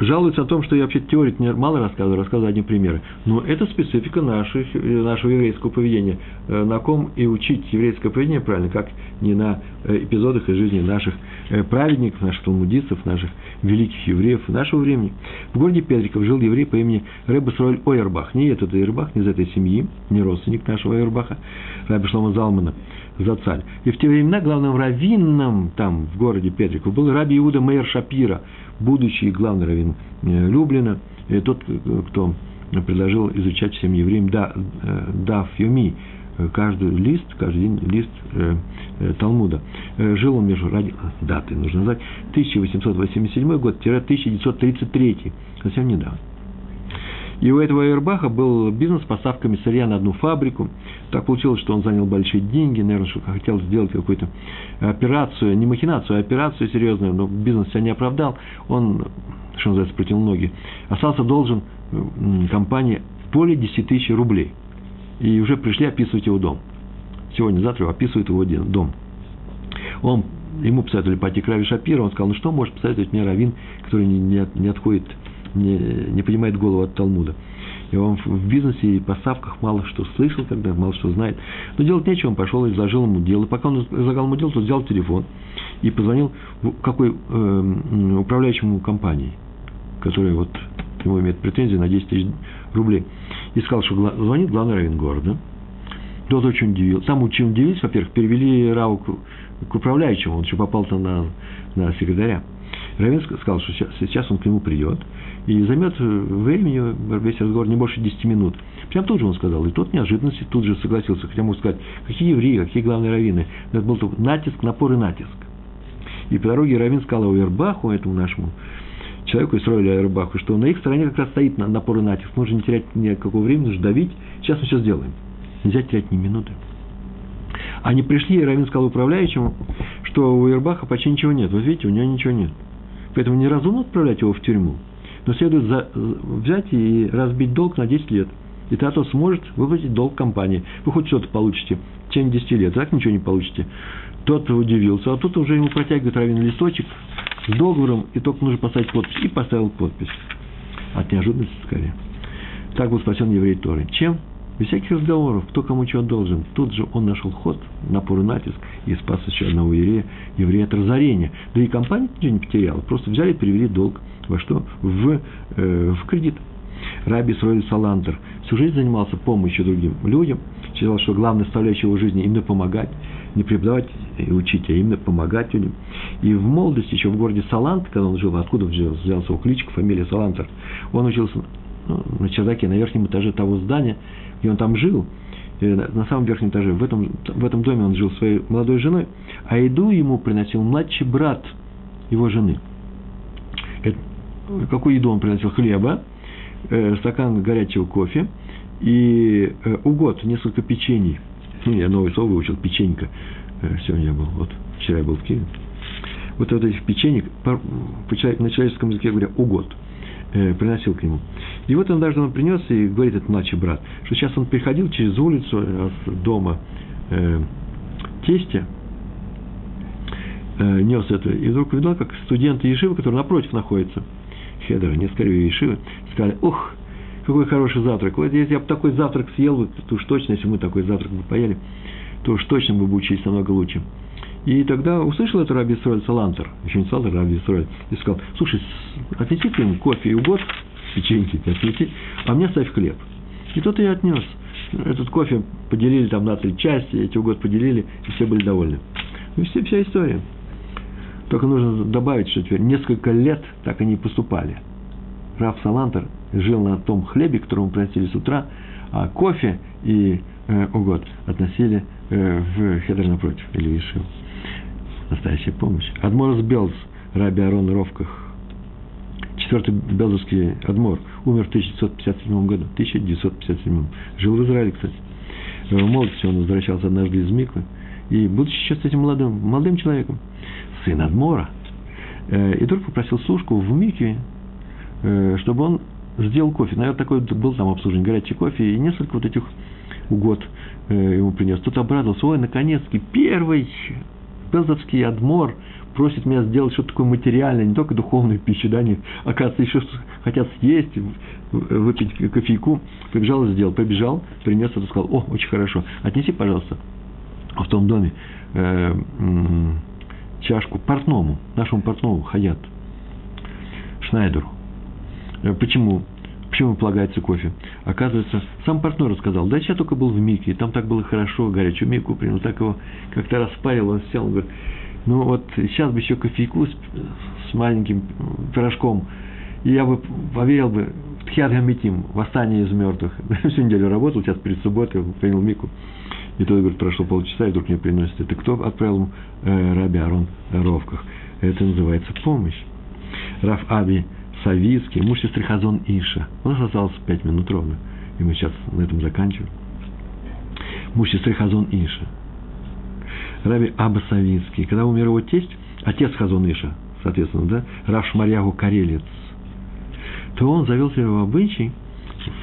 жалуются о том, что я вообще теорик не мало рассказываю, рассказываю одни примеры. Но это специфика наших, нашего еврейского поведения. Э, на ком и учить еврейское поведение правильно, как не на э, эпизодах из жизни наших э, праведников, наших талмудистов, наших великих евреев нашего времени. В городе Петриков жил еврей по имени Рэбе Сроль Ойербах. Не этот Ойербах, не из этой семьи, не родственник нашего Ойербаха, Раби Шлома Залмана, Зацаль. И в те времена главным раввином там, в городе Петриков, был Раби Иуда Мейер Шапира – будущий главный раввин э, Люблина, и тот, кто предложил изучать всем евреям да, э, Дав Юми, э, каждый лист, каждый день лист э, э, Талмуда. Э, жил он между, ради, даты нужно назвать, 1887 год-1933, совсем недавно. И у этого Эрбаха был бизнес с поставками сырья на одну фабрику. Так получилось, что он занял большие деньги, наверное, что хотел сделать какую-то операцию, не махинацию, а операцию серьезную, но бизнес себя не оправдал. Он, что называется, протянул ноги. Остался должен компании более 10 тысяч рублей. И уже пришли описывать его дом. Сегодня-завтра описывают его дом. Он, ему посоветовали пойти к Рави Шапиру, он сказал, ну что может посоветовать мне Равин, который не, не, не отходит не, не понимает голову от Талмуда. И он в бизнесе и поставках мало что слышал тогда, мало что знает. Но делать нечего, он пошел и изложил ему дело. И пока он излагал ему дело, то взял телефон и позвонил в какой э, управляющему компании, которая вот ему имеет претензии на 10 тысяч рублей. И сказал, что звонит главный равен города. Тот очень удивился. Там очень удивились, во-первых, перевели Рау к, к управляющему, он еще попал там на, на секретаря. Равин сказал, что сейчас, сейчас он к нему придет, и займет э, времени весь разговор не больше 10 минут. Прям тут же он сказал, и тот неожиданности тут же согласился. Хотя мог сказать, какие евреи, какие главные раввины. Это был натиск, напор и натиск. И по дороге Равин сказал Эрбаху, этому нашему человеку, Исроилю Эрбаху, что на их стороне как раз стоит напор и натиск. Нужно не терять никакого времени, нужно давить. Сейчас мы все сделаем. Нельзя терять ни минуты. Они пришли, и Равин сказал управляющему, что у Эрбаха почти ничего нет. Вот видите, у него ничего нет. Поэтому неразумно отправлять его в тюрьму но следует за, взять и разбить долг на 10 лет. И тогда тот сможет выплатить долг компании. Вы хоть что-то получите в течение 10 лет, так ничего не получите. Тот удивился, а тут уже ему протягивает равен листочек договором, и только нужно поставить подпись. И поставил подпись. От неожиданности скорее. Так был спасен еврей Торы. Чем? Без всяких разговоров, кто кому чего должен. Тут же он нашел ход, напор и натиск, и спас еще одного еврея, еврея от разорения. Да и компания ничего не потеряла, просто взяли и перевели долг во что? В, э, в кредит. Раби Сроиль Салантер всю жизнь занимался помощью другим людям, считал, что главная составляющая его жизни именно помогать, не преподавать и учить, а именно помогать людям. И в молодости, еще в городе Салант, когда он жил, откуда взялся его кличка, фамилия Салантер, он учился ну, на чердаке, на верхнем этаже того здания, и он там жил, на самом верхнем этаже, в этом, в этом доме он жил своей молодой женой, а еду ему приносил младший брат его жены – какую еду он приносил? Хлеба, э, стакан горячего кофе и э, угод, несколько печений. Ну, я новое слово выучил, печенька. Э, сегодня я был, вот, вчера я был в Киеве. Вот этих печенек, на человеческом языке говоря, угод, э, приносил к нему. И вот он даже он принес и говорит, этот младший брат, что сейчас он приходил через улицу от дома э, тестя, э, нес это, и вдруг увидел, как студенты Ешивы, которые напротив находятся, Хедера, несколько Ешивы, сказали, ух, какой хороший завтрак. Вот если я бы такой завтрак съел, то уж точно, если мы такой завтрак бы поели, то уж точно мы бы учились намного лучше. И тогда услышал это Раби Исроэль Салантер, еще не Салантер, Раби Исроэль, и сказал, слушай, отнеси ты ему кофе и угод, печеньки отнеси, а мне ставь хлеб. И тот и отнес. Этот кофе поделили там на три части, эти угод поделили, и все были довольны. И все, вся история. Только нужно добавить, что теперь несколько лет так они поступали. Раф Салантер жил на том хлебе, который ему приносили с утра, а кофе и э, угод относили э, в хедер напротив, или Ишив. Настоящая помощь. Адморс Белз, Раби Арон Ровках, четвертый белзовский адмор, умер в 1957 году, 1957. Жил в Израиле, кстати. В молодости он возвращался однажды из Миквы, и будучи сейчас этим молодым, молодым человеком, сын Адмора. Э, и вдруг попросил служку в Мике, э, чтобы он сделал кофе. Наверное, такой был там обслуживание, горячий кофе, и несколько вот этих угод э, ему принес. Тот обрадовался, ой, наконец-таки первый Белзовский Адмор просит меня сделать что-то такое материальное, не только духовную пищу, да, они, оказывается, еще хотят съесть, выпить кофейку. Побежал и сделал. Побежал, принес это, сказал, о, очень хорошо, отнеси, пожалуйста, в том доме чашку портному, нашему портному Хаят, Шнайдеру. Э, почему? Почему полагается кофе? Оказывается, сам портной рассказал, да я только был в Мике, и там так было хорошо, горячую Мику принял, так его как-то распарил, он сел, он говорит, ну вот сейчас бы еще кофейку с, с маленьким пирожком, и я бы поверил бы в Тхиат Гамитим, восстание из мертвых. Всю неделю работал, сейчас перед субботой принял Мику. И тот говорит, прошло полчаса, и вдруг мне приносит. Это кто отправил ему э, Раби Арон Ровках? Это называется помощь. Раф Аби Савицкий, муж сестры Хазон Иша. У нас осталось пять минут ровно. И мы сейчас на этом заканчиваем. Муж сестры Хазон Иша. Раби Аба Савицкий. Когда умер его тесть, отец Хазон Иша, соответственно, да, Раф Шмарьягу Карелец, то он завел себе в обычай,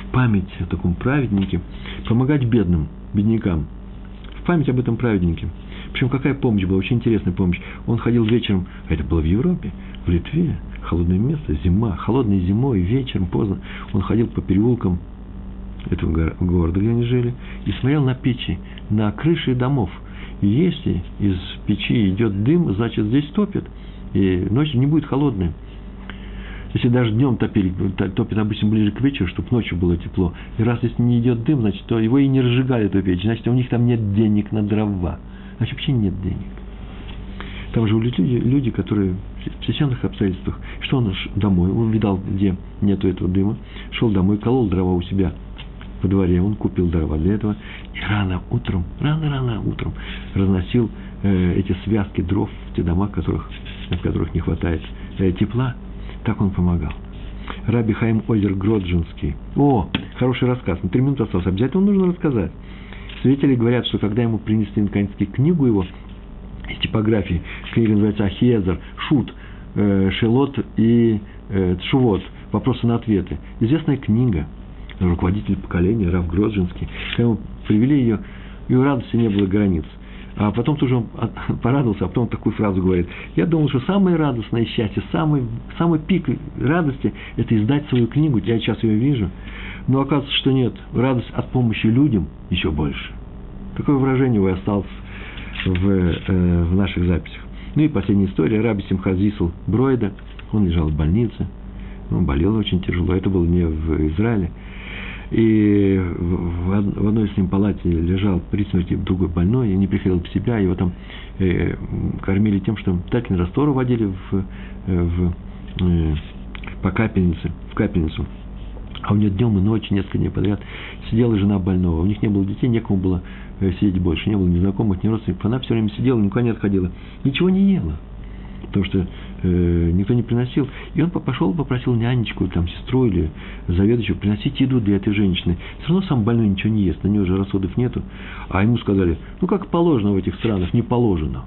в память о таком праведнике, помогать бедным, беднякам. В память об этом праведнике. Причем какая помощь была, очень интересная помощь. Он ходил вечером, а это было в Европе, в Литве, холодное место, зима, холодной зимой, вечером, поздно. Он ходил по переулкам этого города, где они жили, и смотрел на печи, на крыши домов. И если из печи идет дым, значит, здесь топят, и ночью не будет холодной. Если даже днем топили, топят обычно ближе к вечеру, чтобы ночью было тепло. И раз если не идет дым, значит, то его и не разжигали эту печь. Значит, у них там нет денег на дрова. Значит, вообще нет денег. Там живут люди, люди, которые в стесненных обстоятельствах. Что он домой? Он видал, где нету этого дыма. Шел домой, колол дрова у себя во дворе. Он купил дрова для этого. И рано утром, рано-рано утром разносил э, эти связки дров в те дома, которых, в которых не хватает э, тепла так он помогал. Раби Хаим Озер Гроджинский. О, хороший рассказ. На три минуты осталось. Обязательно нужно рассказать. Свидетели говорят, что когда ему принесли наконец-таки книгу его типографии, книга называется Ахиезер, Шут, э, Шелот и э, Шувот, вопросы на ответы. Известная книга, руководитель поколения, Рав Гроджинский. Когда ему привели ее, и у радости не было границ. А потом тоже он порадовался, а потом такую фразу говорит. Я думал, что самое радостное счастье, самый, самый пик радости – это издать свою книгу. Я сейчас ее вижу. Но оказывается, что нет. Радость от помощи людям еще больше. Такое выражение у осталось в, э, в наших записях. Ну и последняя история. Раби Симхазисл Бройда. Он лежал в больнице. Он болел очень тяжело. Это было не в Израиле. И в одной с ним палате лежал при смерти другой больной, и не приходил в себя, его там э, кормили тем, что тательный раствор водили в, э, в, э, по капельнице, в капельницу. А у нее днем и ночью, несколько дней подряд, сидела жена больного. У них не было детей, некому было э, сидеть больше, не было ни знакомых, ни родственников. Она все время сидела, никуда не отходила. Ничего не ела потому что э, никто не приносил. И он пошел, попросил нянечку, там, сестру или заведующую приносить еду для этой женщины. Все равно сам больной ничего не ест, на него же расходов нету. А ему сказали, ну, как положено в этих странах, не положено.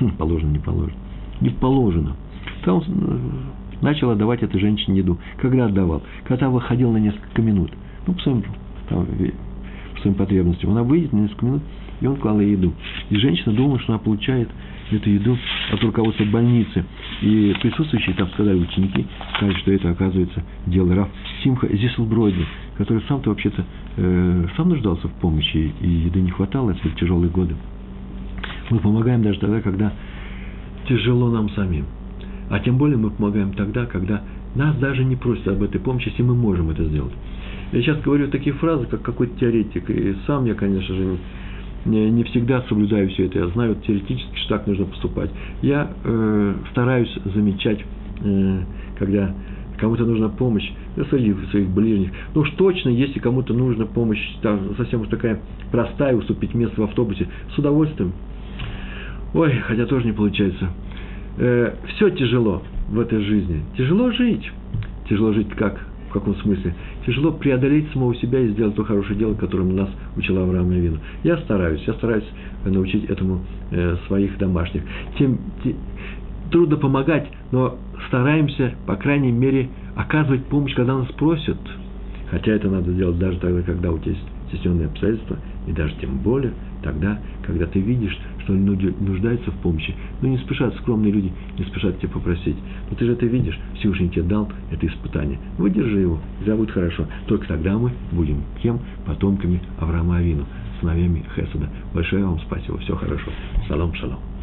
Хм, положено, не положено. Не положено. Там э, начал отдавать этой женщине еду. Когда отдавал? Когда выходил на несколько минут. Ну, по своим, там, по своим потребностям. Она выйдет на несколько минут, и он клал ей еду. И женщина думала, что она получает эту еду от руководства больницы. И присутствующие там сказали ученики, сказали, что это, оказывается, дело Раф Симха Зисселбройда, который сам-то вообще-то э, сам нуждался в помощи, и еды не хватало, это были тяжелые годы. Мы помогаем даже тогда, когда тяжело нам самим. А тем более мы помогаем тогда, когда нас даже не просят об этой помощи, если мы можем это сделать. Я сейчас говорю такие фразы, как какой-то теоретик, и сам я, конечно же, не, не всегда соблюдаю все это. Я знаю теоретически, что так нужно поступать. Я э, стараюсь замечать, э, когда кому-то нужна помощь, среди своих ближних. Ну уж точно, если кому-то нужна помощь, там, совсем уж такая простая, уступить место в автобусе, с удовольствием. Ой, хотя тоже не получается. Э, все тяжело в этой жизни. Тяжело жить. Тяжело жить как? Каком смысле? Тяжело преодолеть самого себя и сделать то хорошее дело, которым нас учила Авраам Авину. Я стараюсь, я стараюсь научить этому э, своих домашних. Тем, те, трудно помогать, но стараемся, по крайней мере, оказывать помощь, когда нас просят. Хотя это надо делать даже тогда, когда у тебя есть стесненные обстоятельства, и даже тем более тогда, когда ты видишь, что люди нуждаются в помощи, но не спешат, скромные люди не спешат тебя попросить. Но ты же это видишь, Всевышний тебе дал это испытание. Выдержи его, и будет хорошо. Только тогда мы будем кем? Потомками Авраама Авину, сыновьями Хесада. Большое вам спасибо, все хорошо. Салам, шалом.